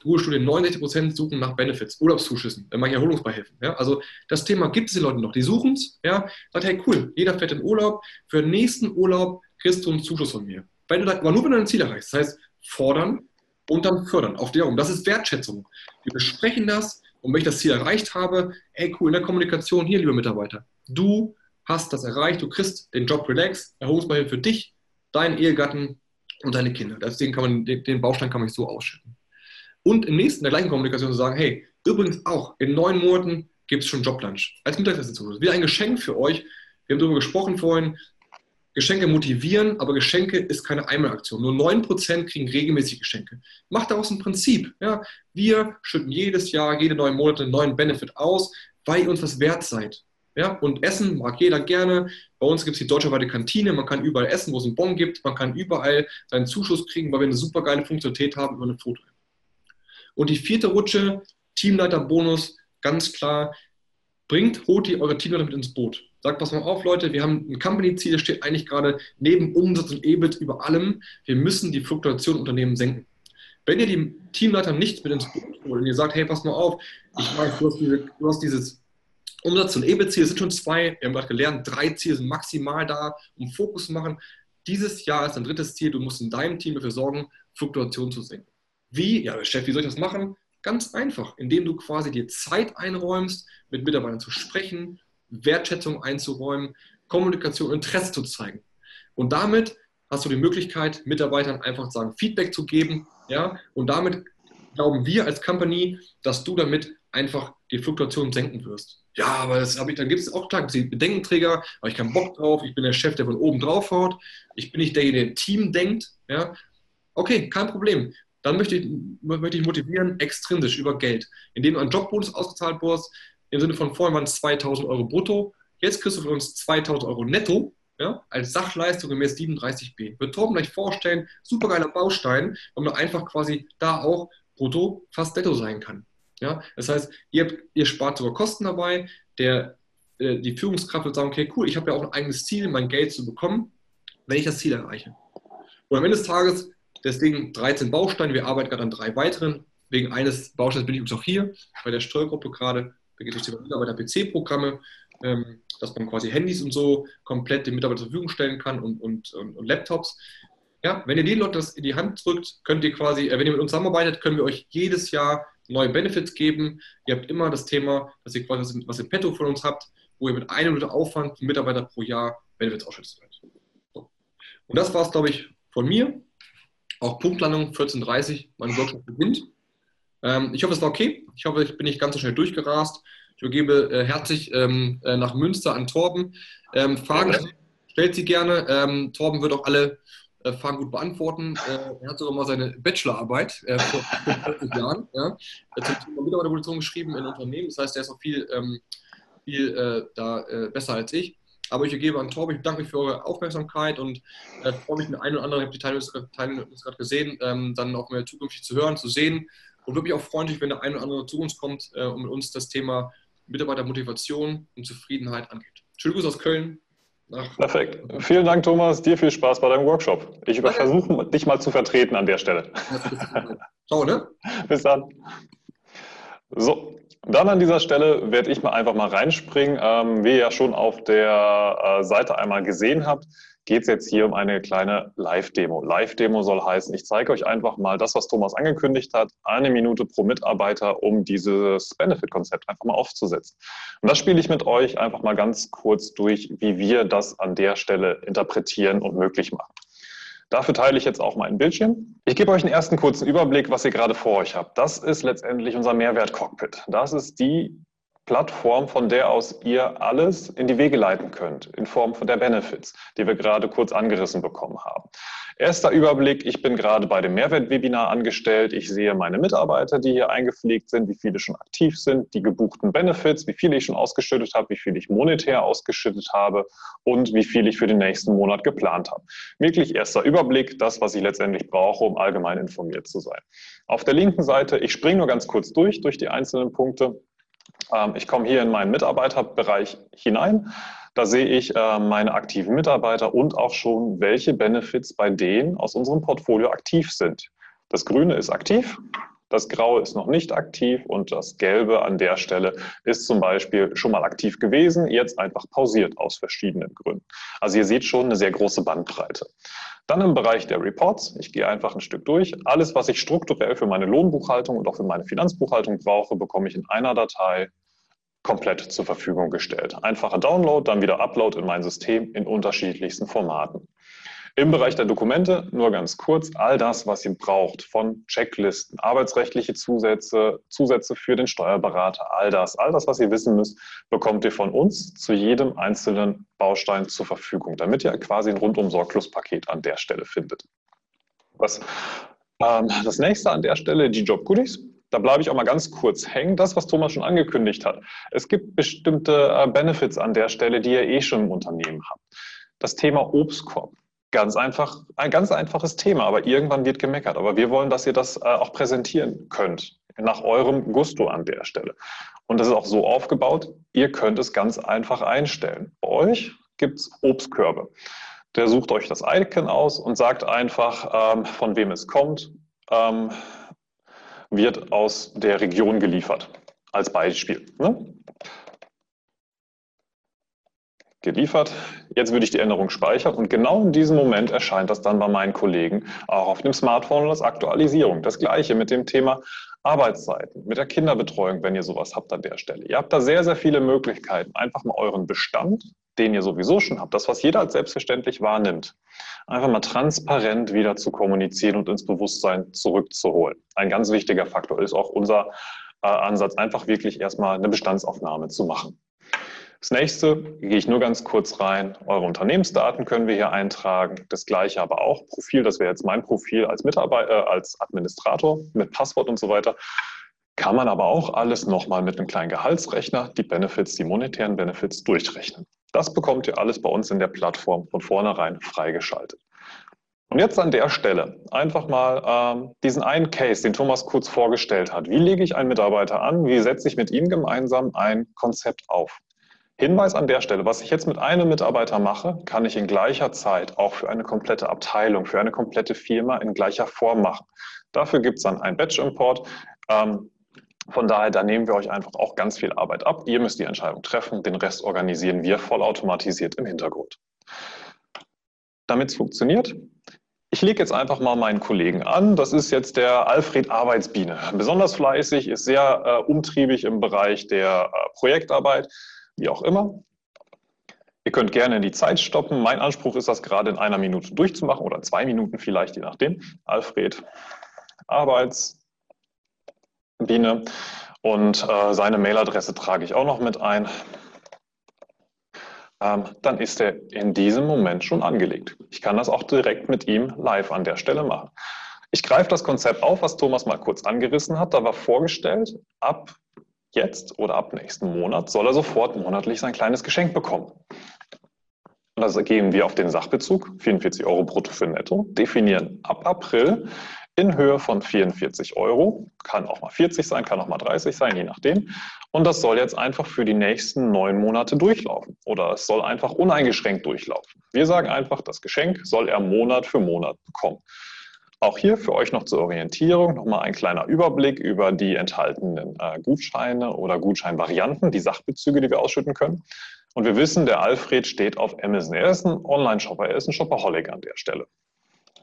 Studio 69% suchen nach Benefits, Urlaubszuschüssen, äh, manche Erholungsbeihilfen. Ja? Also das Thema gibt es den Leuten noch, die suchen es, ja, sagt, hey cool, jeder fährt in Urlaub, für den nächsten Urlaub kriegst du einen Zuschuss von mir. Wenn du da, aber nur wenn du ein Ziel erreichst, das heißt fordern und dann fördern, auf der um. Das ist Wertschätzung. Wir besprechen das und wenn ich das Ziel erreicht habe, hey cool, in der Kommunikation hier, liebe Mitarbeiter, du hast das erreicht, du kriegst den Job relax, Erholungsbeihilfe für dich, deinen Ehegatten und deine Kinder. Deswegen kann man, den Baustein kann man so ausschütten. Und im nächsten, der gleichen Kommunikation zu sagen, hey, übrigens auch, in neun Monaten gibt es schon Joblunch als Mittagessen. Wieder ein Geschenk für euch. Wir haben darüber gesprochen vorhin, Geschenke motivieren, aber Geschenke ist keine Einmalaktion. Nur 9% kriegen regelmäßig Geschenke. Macht daraus ein Prinzip. Ja? Wir schütten jedes Jahr, jede neun Monate einen neuen Benefit aus, weil ihr uns was wert seid. Ja, und Essen mag jeder gerne. Bei uns gibt es die deutscheweite Kantine. Man kann überall essen, wo es einen Bon gibt. Man kann überall seinen Zuschuss kriegen, weil wir eine super geile Funktionalität haben über eine Foto. Und die vierte Rutsche, Teamleiterbonus, ganz klar, bringt, holt ihr eure Teamleiter mit ins Boot. Sagt, pass mal auf, Leute, wir haben ein Company-Ziel, das steht eigentlich gerade neben Umsatz und EBIT über allem. Wir müssen die Fluktuation im Unternehmen senken. Wenn ihr die Teamleiter nicht mit ins Boot holt und ihr sagt, hey, pass mal auf, ich weiß, du hast, diese, du hast dieses Umsatz und EBIT-Ziel sind schon zwei. Wir haben gerade gelernt, drei Ziele sind maximal da, um Fokus zu machen. Dieses Jahr ist ein drittes Ziel. Du musst in deinem Team dafür sorgen, Fluktuation zu senken. Wie? Ja, Chef, wie soll ich das machen? Ganz einfach, indem du quasi dir Zeit einräumst, mit Mitarbeitern zu sprechen, Wertschätzung einzuräumen, Kommunikation, Interesse zu zeigen. Und damit hast du die Möglichkeit, Mitarbeitern einfach sagen, Feedback zu geben. Ja? Und damit glauben wir als Company, dass du damit einfach die Fluktuation senken wirst. Ja, aber das habe ich, dann gibt es auch klar, Bedenkenträger, habe ich keinen Bock drauf, ich bin der Chef, der von oben drauf haut, ich bin nicht derjenige, der Team denkt. Ja. Okay, kein Problem. Dann möchte ich, möchte ich motivieren, extrinsisch über Geld, indem du einen Jobbonus ausgezahlt wirst, im Sinne von vorhin waren es 2000 Euro brutto, jetzt kriegst du von uns 2000 Euro netto, ja, als Sachleistung gemäß 37b. Wird Torben gleich vorstellen, supergeiler Baustein, weil man einfach quasi da auch brutto fast netto sein kann. Ja? Das heißt, ihr, ihr spart sogar Kosten dabei. Der, äh, die Führungskraft wird sagen, okay, cool, ich habe ja auch ein eigenes Ziel, mein Geld zu bekommen, wenn ich das Ziel erreiche. Und am Ende des Tages, deswegen 13 Bausteine, wir arbeiten gerade an drei weiteren. Wegen eines Bausteins bin ich übrigens auch hier bei der Steuergruppe gerade. Da geht es um Mitarbeiter-PC-Programme, ähm, dass man quasi Handys und so komplett den Mitarbeitern zur Verfügung stellen kann und, und, und, und Laptops. Ja, wenn ihr den Leuten das in die Hand drückt, könnt ihr quasi, äh, wenn ihr mit uns zusammenarbeitet, können wir euch jedes Jahr neue Benefits geben. Ihr habt immer das Thema, dass ihr quasi was im Petto von uns habt, wo ihr mit einem Minute Aufwand Mitarbeiter pro Jahr Benefits ausschüttet. So. Und das war es, glaube ich, von mir. Auch Punktlandung 14.30 Uhr, mein Workshop beginnt. Ähm, ich hoffe, es war okay. Ich hoffe, ich bin nicht ganz so schnell durchgerast. Ich übergebe äh, herzlich ähm, äh, nach Münster an Torben. Ähm, Fragen stellt sie gerne. Ähm, Torben wird auch alle äh, Fragen gut beantworten. Äh, er hat sogar mal seine Bachelorarbeit äh, vor 40 Jahren ja, zum Thema Mitarbeiterposition geschrieben in Unternehmen. Das heißt, er ist auch viel, ähm, viel da besser als ich. Aber ich übergebe an Torben, ich bedanke mich für eure Aufmerksamkeit und äh, freue mich, den einen oder anderen, ich habe die Teilnehmer gerade gesehen, ähm, dann auch mehr zukünftig zu hören, zu sehen. Und würde mich auch freuen, wenn der eine oder andere zu uns kommt und mit uns das Thema Mitarbeitermotivation und Zufriedenheit angeht. Schönen Gruß aus Köln, Ach. Perfekt. Vielen Dank, Thomas. Dir viel Spaß bei deinem Workshop. Ich werde versuchen, dich mal zu vertreten an der Stelle. Ciao, ne? *laughs* Bis dann. So, dann an dieser Stelle werde ich mal einfach mal reinspringen. Ähm, wie ihr ja schon auf der äh, Seite einmal gesehen habt, geht es jetzt hier um eine kleine Live-Demo. Live-Demo soll heißen, ich zeige euch einfach mal das, was Thomas angekündigt hat, eine Minute pro Mitarbeiter, um dieses Benefit-Konzept einfach mal aufzusetzen. Und das spiele ich mit euch einfach mal ganz kurz durch, wie wir das an der Stelle interpretieren und möglich machen. Dafür teile ich jetzt auch meinen Bildschirm. Ich gebe euch einen ersten kurzen Überblick, was ihr gerade vor euch habt. Das ist letztendlich unser Mehrwert-Cockpit. Das ist die Plattform, von der aus ihr alles in die Wege leiten könnt, in Form von der Benefits, die wir gerade kurz angerissen bekommen haben. Erster Überblick, ich bin gerade bei dem Mehrwert-Webinar angestellt. Ich sehe meine Mitarbeiter, die hier eingepflegt sind, wie viele schon aktiv sind, die gebuchten Benefits, wie viele ich schon ausgeschüttet habe, wie viel ich monetär ausgeschüttet habe und wie viel ich für den nächsten Monat geplant habe. Wirklich erster Überblick, das, was ich letztendlich brauche, um allgemein informiert zu sein. Auf der linken Seite, ich springe nur ganz kurz durch, durch die einzelnen Punkte. Ähm, ich komme hier in meinen Mitarbeiterbereich hinein. Da sehe ich äh, meine aktiven Mitarbeiter und auch schon, welche Benefits bei denen aus unserem Portfolio aktiv sind. Das Grüne ist aktiv, das Graue ist noch nicht aktiv und das Gelbe an der Stelle ist zum Beispiel schon mal aktiv gewesen, jetzt einfach pausiert aus verschiedenen Gründen. Also ihr seht schon eine sehr große Bandbreite. Dann im Bereich der Reports, ich gehe einfach ein Stück durch. Alles, was ich strukturell für meine Lohnbuchhaltung und auch für meine Finanzbuchhaltung brauche, bekomme ich in einer Datei komplett zur Verfügung gestellt. Einfacher Download, dann wieder Upload in mein System in unterschiedlichsten Formaten. Im Bereich der Dokumente nur ganz kurz all das, was ihr braucht, von Checklisten, arbeitsrechtliche Zusätze, Zusätze für den Steuerberater, all das, all das, was ihr wissen müsst, bekommt ihr von uns zu jedem einzelnen Baustein zur Verfügung, damit ihr quasi ein rundum sorglos Paket an der Stelle findet. Was, ähm, das nächste an der Stelle, die Job Goodies. Da bleibe ich auch mal ganz kurz hängen. Das, was Thomas schon angekündigt hat. Es gibt bestimmte äh, Benefits an der Stelle, die ihr eh schon im Unternehmen habt. Das Thema Obstkorb. Ganz einfach, ein ganz einfaches Thema, aber irgendwann wird gemeckert. Aber wir wollen, dass ihr das äh, auch präsentieren könnt, nach eurem Gusto an der Stelle. Und das ist auch so aufgebaut, ihr könnt es ganz einfach einstellen. Bei euch gibt es Obstkörbe. Der sucht euch das Icon aus und sagt einfach, ähm, von wem es kommt, ähm, wird aus der Region geliefert. Als Beispiel. Ne? Geliefert. Jetzt würde ich die Änderung speichern und genau in diesem Moment erscheint das dann bei meinen Kollegen auch auf dem Smartphone als Aktualisierung. Das gleiche mit dem Thema Arbeitszeiten, mit der Kinderbetreuung, wenn ihr sowas habt an der Stelle. Ihr habt da sehr, sehr viele Möglichkeiten, einfach mal euren Bestand, den ihr sowieso schon habt, das, was jeder als selbstverständlich wahrnimmt, einfach mal transparent wieder zu kommunizieren und ins Bewusstsein zurückzuholen. Ein ganz wichtiger Faktor ist auch unser äh, Ansatz, einfach wirklich erstmal eine Bestandsaufnahme zu machen. Das nächste gehe ich nur ganz kurz rein. Eure Unternehmensdaten können wir hier eintragen. Das gleiche aber auch Profil, das wäre jetzt mein Profil als Mitarbeiter, äh, als Administrator mit Passwort und so weiter. Kann man aber auch alles nochmal mit einem kleinen Gehaltsrechner, die Benefits, die monetären Benefits durchrechnen. Das bekommt ihr alles bei uns in der Plattform von vornherein freigeschaltet. Und jetzt an der Stelle einfach mal ähm, diesen einen Case, den Thomas kurz vorgestellt hat. Wie lege ich einen Mitarbeiter an? Wie setze ich mit ihm gemeinsam ein Konzept auf? Hinweis an der Stelle, was ich jetzt mit einem Mitarbeiter mache, kann ich in gleicher Zeit auch für eine komplette Abteilung, für eine komplette Firma in gleicher Form machen. Dafür gibt es dann einen Batch-Import. Ähm, von daher, da nehmen wir euch einfach auch ganz viel Arbeit ab. Ihr müsst die Entscheidung treffen, den Rest organisieren wir vollautomatisiert im Hintergrund. Damit es funktioniert, ich lege jetzt einfach mal meinen Kollegen an. Das ist jetzt der Alfred Arbeitsbiene. Besonders fleißig, ist sehr äh, umtriebig im Bereich der äh, Projektarbeit wie auch immer. Ihr könnt gerne die Zeit stoppen. Mein Anspruch ist, das gerade in einer Minute durchzumachen oder zwei Minuten vielleicht, je nachdem. Alfred, Arbeitsbiene und äh, seine Mailadresse trage ich auch noch mit ein. Ähm, dann ist er in diesem Moment schon angelegt. Ich kann das auch direkt mit ihm live an der Stelle machen. Ich greife das Konzept auf, was Thomas mal kurz angerissen hat. Da war vorgestellt, ab jetzt oder ab nächsten Monat soll er sofort monatlich sein kleines Geschenk bekommen. Und das gehen wir auf den Sachbezug, 44 Euro brutto für netto, definieren ab April in Höhe von 44 Euro. Kann auch mal 40 sein, kann auch mal 30 sein, je nachdem. Und das soll jetzt einfach für die nächsten neun Monate durchlaufen. Oder es soll einfach uneingeschränkt durchlaufen. Wir sagen einfach, das Geschenk soll er Monat für Monat bekommen. Auch hier für euch noch zur Orientierung nochmal ein kleiner Überblick über die enthaltenen äh, Gutscheine oder Gutscheinvarianten, die Sachbezüge, die wir ausschütten können. Und wir wissen, der Alfred steht auf Amazon. Er ist ein Online-Shopper, er ist ein Shopaholic an der Stelle.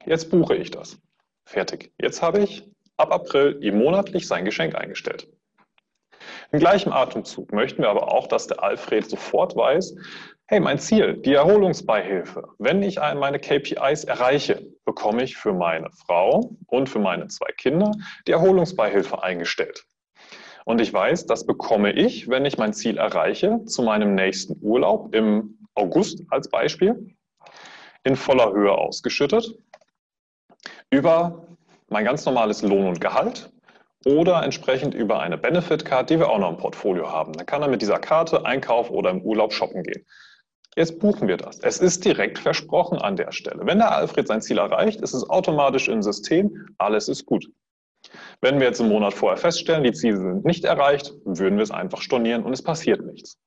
Jetzt buche ich das. Fertig. Jetzt habe ich ab April ihm monatlich sein Geschenk eingestellt. Im gleichen Atemzug möchten wir aber auch, dass der Alfred sofort weiß, hey, mein Ziel, die Erholungsbeihilfe. Wenn ich meine KPIs erreiche, bekomme ich für meine Frau und für meine zwei Kinder die Erholungsbeihilfe eingestellt. Und ich weiß, das bekomme ich, wenn ich mein Ziel erreiche, zu meinem nächsten Urlaub im August als Beispiel, in voller Höhe ausgeschüttet, über mein ganz normales Lohn und Gehalt oder entsprechend über eine Benefit Card, die wir auch noch im Portfolio haben. Dann kann er mit dieser Karte einkaufen oder im Urlaub shoppen gehen. Jetzt buchen wir das. Es ist direkt versprochen an der Stelle. Wenn der Alfred sein Ziel erreicht, ist es automatisch im System, alles ist gut. Wenn wir jetzt im Monat vorher feststellen, die Ziele sind nicht erreicht, würden wir es einfach stornieren und es passiert nichts.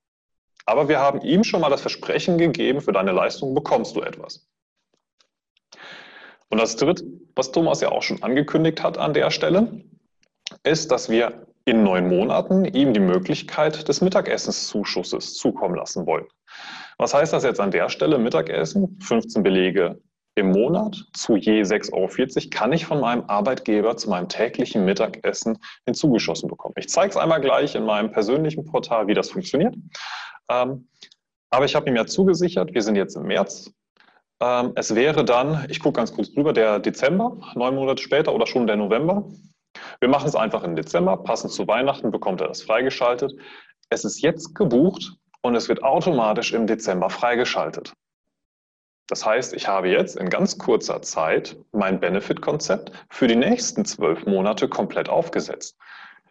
Aber wir haben ihm schon mal das Versprechen gegeben, für deine Leistung bekommst du etwas. Und das Dritte, was Thomas ja auch schon angekündigt hat an der Stelle, ist, dass wir in neun Monaten ihm die Möglichkeit des Mittagessenszuschusses zukommen lassen wollen. Was heißt das jetzt an der Stelle? Mittagessen, 15 Belege im Monat zu je 6,40 Euro kann ich von meinem Arbeitgeber zu meinem täglichen Mittagessen hinzugeschossen bekommen. Ich zeige es einmal gleich in meinem persönlichen Portal, wie das funktioniert. Ähm, aber ich habe ihm ja zugesichert, wir sind jetzt im März. Ähm, es wäre dann, ich gucke ganz kurz drüber, der Dezember, neun Monate später oder schon der November. Wir machen es einfach im Dezember, passend zu Weihnachten bekommt er das freigeschaltet. Es ist jetzt gebucht und es wird automatisch im Dezember freigeschaltet. Das heißt, ich habe jetzt in ganz kurzer Zeit mein Benefit-Konzept für die nächsten zwölf Monate komplett aufgesetzt.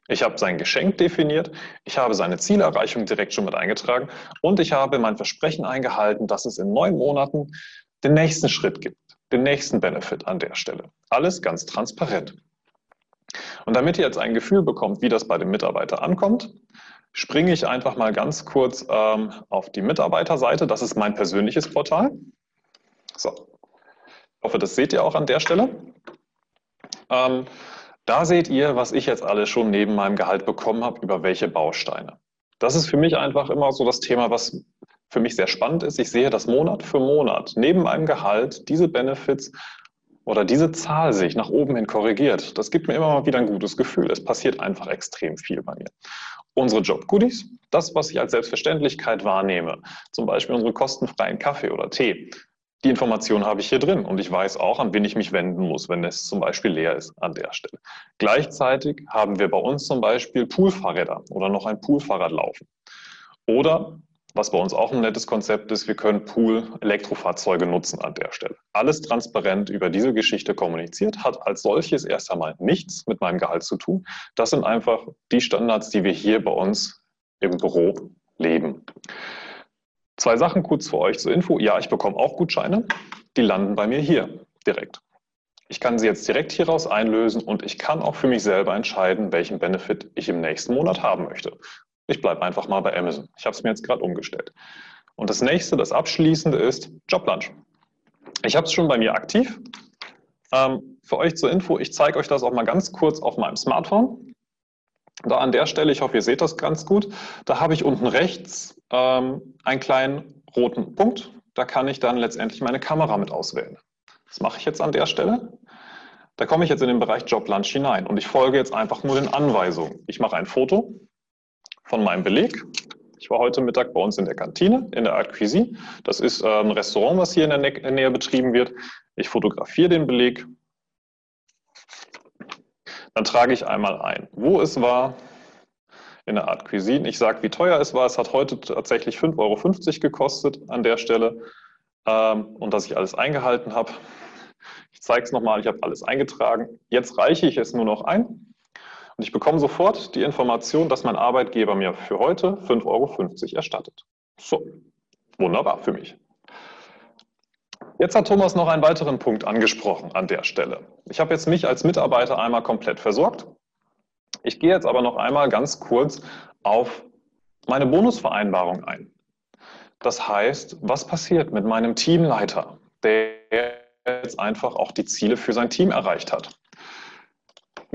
Ich habe sein Geschenk definiert, ich habe seine Zielerreichung direkt schon mit eingetragen und ich habe mein Versprechen eingehalten, dass es in neun Monaten den nächsten Schritt gibt, den nächsten Benefit an der Stelle. Alles ganz transparent. Und damit ihr jetzt ein Gefühl bekommt, wie das bei dem Mitarbeiter ankommt, springe ich einfach mal ganz kurz ähm, auf die Mitarbeiterseite. Das ist mein persönliches Portal. So. Ich hoffe, das seht ihr auch an der Stelle. Ähm, da seht ihr, was ich jetzt alles schon neben meinem Gehalt bekommen habe, über welche Bausteine. Das ist für mich einfach immer so das Thema, was für mich sehr spannend ist. Ich sehe, dass Monat für Monat neben meinem Gehalt diese Benefits oder diese Zahl sich nach oben hin korrigiert. Das gibt mir immer mal wieder ein gutes Gefühl. Es passiert einfach extrem viel bei mir. Unsere Job-Goodies, das, was ich als Selbstverständlichkeit wahrnehme, zum Beispiel unsere kostenfreien Kaffee oder Tee, die Information habe ich hier drin und ich weiß auch, an wen ich mich wenden muss, wenn es zum Beispiel leer ist an der Stelle. Gleichzeitig haben wir bei uns zum Beispiel Poolfahrräder oder noch ein Poolfahrrad laufen. Oder, was bei uns auch ein nettes Konzept ist, wir können Pool-Elektrofahrzeuge nutzen an der Stelle. Alles transparent über diese Geschichte kommuniziert, hat als solches erst einmal nichts mit meinem Gehalt zu tun. Das sind einfach die Standards, die wir hier bei uns im Büro leben. Zwei Sachen kurz für euch zur Info. Ja, ich bekomme auch Gutscheine. Die landen bei mir hier direkt. Ich kann sie jetzt direkt hieraus einlösen und ich kann auch für mich selber entscheiden, welchen Benefit ich im nächsten Monat haben möchte. Ich bleibe einfach mal bei Amazon. Ich habe es mir jetzt gerade umgestellt. Und das nächste, das abschließende ist Joblunch. Ich habe es schon bei mir aktiv. Ähm, für euch zur Info, ich zeige euch das auch mal ganz kurz auf meinem Smartphone. Da an der Stelle, ich hoffe, ihr seht das ganz gut, da habe ich unten rechts ähm, einen kleinen roten Punkt. Da kann ich dann letztendlich meine Kamera mit auswählen. Das mache ich jetzt an der Stelle. Da komme ich jetzt in den Bereich Job Lunch hinein und ich folge jetzt einfach nur den Anweisungen. Ich mache ein Foto von meinem Beleg. Ich war heute Mittag bei uns in der Kantine, in der Art Cuisine. Das ist äh, ein Restaurant, was hier in der Nähe betrieben wird. Ich fotografiere den Beleg, dann trage ich einmal ein, wo es war in der Art Cuisine. Ich sage, wie teuer es war. Es hat heute tatsächlich 5,50 Euro gekostet an der Stelle ähm, und dass ich alles eingehalten habe. Ich zeige es nochmal, ich habe alles eingetragen. Jetzt reiche ich es nur noch ein und ich bekomme sofort die Information, dass mein Arbeitgeber mir für heute 5,50 Euro erstattet. So, wunderbar für mich. Jetzt hat Thomas noch einen weiteren Punkt angesprochen an der Stelle. Ich habe jetzt mich als Mitarbeiter einmal komplett versorgt. Ich gehe jetzt aber noch einmal ganz kurz auf meine Bonusvereinbarung ein. Das heißt, was passiert mit meinem Teamleiter, der jetzt einfach auch die Ziele für sein Team erreicht hat.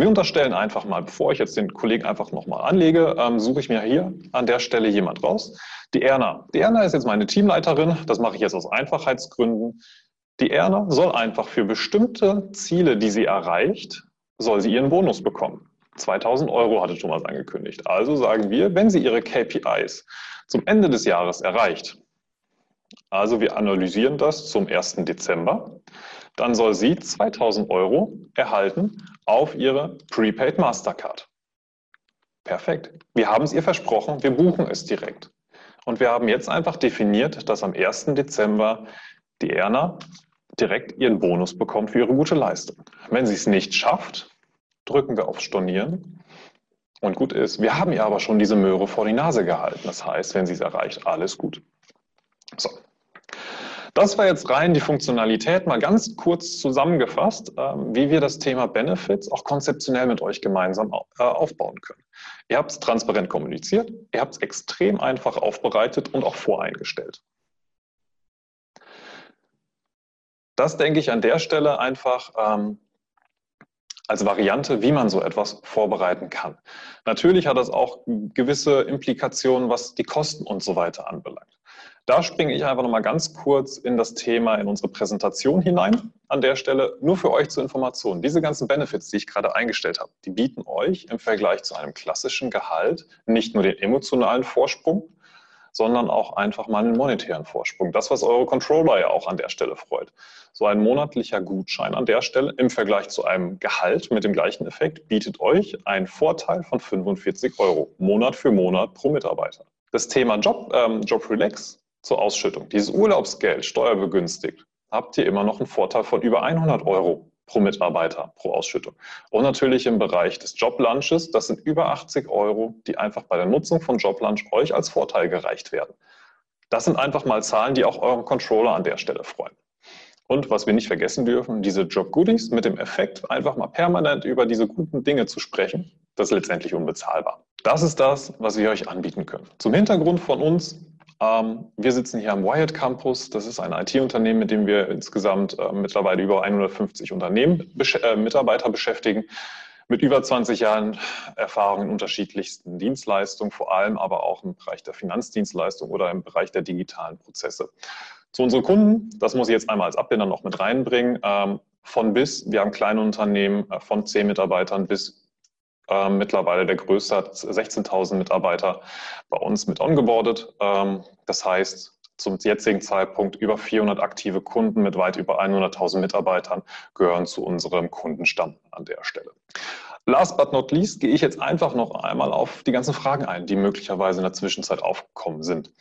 Wir unterstellen einfach mal, bevor ich jetzt den Kollegen einfach nochmal anlege, ähm, suche ich mir hier an der Stelle jemand raus. Die Erna. Die Erna ist jetzt meine Teamleiterin. Das mache ich jetzt aus Einfachheitsgründen. Die Erna soll einfach für bestimmte Ziele, die sie erreicht, soll sie ihren Bonus bekommen. 2000 Euro hatte Thomas angekündigt. Also sagen wir, wenn sie ihre KPIs zum Ende des Jahres erreicht, also wir analysieren das zum 1. Dezember, dann soll sie 2000 Euro erhalten auf ihre Prepaid Mastercard. Perfekt. Wir haben es ihr versprochen, wir buchen es direkt. Und wir haben jetzt einfach definiert, dass am 1. Dezember die Erna direkt ihren Bonus bekommt für ihre gute Leistung. Wenn sie es nicht schafft, drücken wir auf Stornieren und gut ist. Wir haben ihr aber schon diese Möhre vor die Nase gehalten. Das heißt, wenn sie es erreicht, alles gut. So. Das war jetzt rein die Funktionalität, mal ganz kurz zusammengefasst, ähm, wie wir das Thema Benefits auch konzeptionell mit euch gemeinsam äh, aufbauen können. Ihr habt es transparent kommuniziert, ihr habt es extrem einfach aufbereitet und auch voreingestellt. Das denke ich an der Stelle einfach ähm, als Variante, wie man so etwas vorbereiten kann. Natürlich hat das auch gewisse Implikationen, was die Kosten und so weiter anbelangt. Da springe ich einfach nochmal ganz kurz in das Thema, in unsere Präsentation hinein. An der Stelle nur für euch zur Information. Diese ganzen Benefits, die ich gerade eingestellt habe, die bieten euch im Vergleich zu einem klassischen Gehalt nicht nur den emotionalen Vorsprung, sondern auch einfach mal einen monetären Vorsprung. Das, was eure Controller ja auch an der Stelle freut. So ein monatlicher Gutschein an der Stelle im Vergleich zu einem Gehalt mit dem gleichen Effekt bietet euch einen Vorteil von 45 Euro Monat für Monat pro Mitarbeiter. Das Thema Job, ähm, Job Relax zur Ausschüttung, dieses Urlaubsgeld steuerbegünstigt, habt ihr immer noch einen Vorteil von über 100 Euro pro Mitarbeiter pro Ausschüttung. Und natürlich im Bereich des Joblunches, das sind über 80 Euro, die einfach bei der Nutzung von Joblunch euch als Vorteil gereicht werden. Das sind einfach mal Zahlen, die auch euren Controller an der Stelle freuen. Und was wir nicht vergessen dürfen, diese Job Goodies mit dem Effekt, einfach mal permanent über diese guten Dinge zu sprechen, das ist letztendlich unbezahlbar. Das ist das, was wir euch anbieten können. Zum Hintergrund von uns, wir sitzen hier am Wired Campus. Das ist ein IT-Unternehmen, mit dem wir insgesamt äh, mittlerweile über 150 Unternehmen, äh, Mitarbeiter beschäftigen, mit über 20 Jahren Erfahrung in unterschiedlichsten Dienstleistungen, vor allem aber auch im Bereich der Finanzdienstleistung oder im Bereich der digitalen Prozesse. Zu unseren Kunden, das muss ich jetzt einmal als Abbinder noch mit reinbringen, ähm, von bis, wir haben kleine Unternehmen äh, von 10 Mitarbeitern bis ähm, mittlerweile der größte hat 16.000 Mitarbeiter bei uns mit ongeboardet. Ähm, das heißt, zum jetzigen Zeitpunkt über 400 aktive Kunden mit weit über 100.000 Mitarbeitern gehören zu unserem Kundenstamm an der Stelle. Last but not least gehe ich jetzt einfach noch einmal auf die ganzen Fragen ein, die möglicherweise in der Zwischenzeit aufgekommen sind.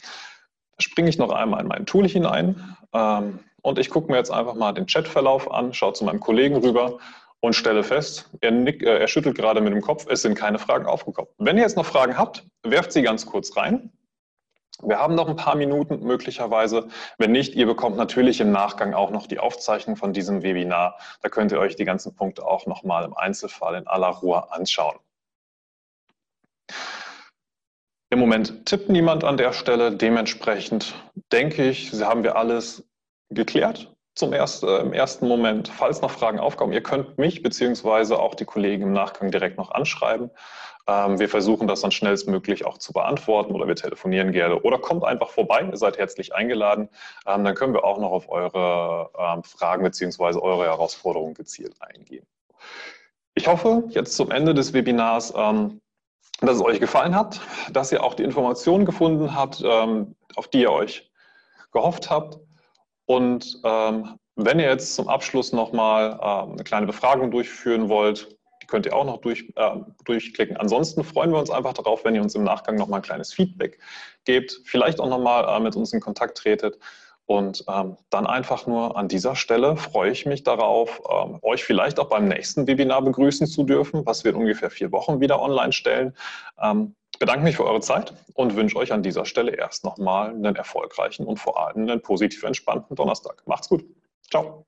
Da springe ich noch einmal in mein Tool hinein ähm, und ich gucke mir jetzt einfach mal den Chatverlauf an, schaue zu meinem Kollegen rüber und stelle fest, er, nick, äh, er schüttelt gerade mit dem Kopf, es sind keine Fragen aufgekommen. Wenn ihr jetzt noch Fragen habt, werft sie ganz kurz rein. Wir haben noch ein paar Minuten möglicherweise. Wenn nicht, ihr bekommt natürlich im Nachgang auch noch die Aufzeichnung von diesem Webinar. Da könnt ihr euch die ganzen Punkte auch nochmal im Einzelfall in aller Ruhe anschauen. Im Moment tippt niemand an der Stelle. Dementsprechend denke ich, haben wir alles geklärt zum ersten, äh, im ersten Moment. Falls noch Fragen aufkommen, ihr könnt mich beziehungsweise auch die Kollegen im Nachgang direkt noch anschreiben. Ähm, wir versuchen das dann schnellstmöglich auch zu beantworten oder wir telefonieren gerne oder kommt einfach vorbei, ihr seid herzlich eingeladen. Ähm, dann können wir auch noch auf eure ähm, Fragen beziehungsweise eure Herausforderungen gezielt eingehen. Ich hoffe jetzt zum Ende des Webinars, ähm, dass es euch gefallen hat, dass ihr auch die Informationen gefunden habt, ähm, auf die ihr euch gehofft habt. Und ähm, wenn ihr jetzt zum Abschluss nochmal äh, eine kleine Befragung durchführen wollt, die könnt ihr auch noch durch, äh, durchklicken. Ansonsten freuen wir uns einfach darauf, wenn ihr uns im Nachgang nochmal ein kleines Feedback gebt, vielleicht auch nochmal äh, mit uns in Kontakt tretet. Und ähm, dann einfach nur an dieser Stelle freue ich mich darauf, ähm, euch vielleicht auch beim nächsten Webinar begrüßen zu dürfen, was wir in ungefähr vier Wochen wieder online stellen. Ähm, bedanke mich für eure Zeit und wünsche euch an dieser Stelle erst nochmal einen erfolgreichen und vor allem einen positiv entspannten Donnerstag. Macht's gut. Ciao.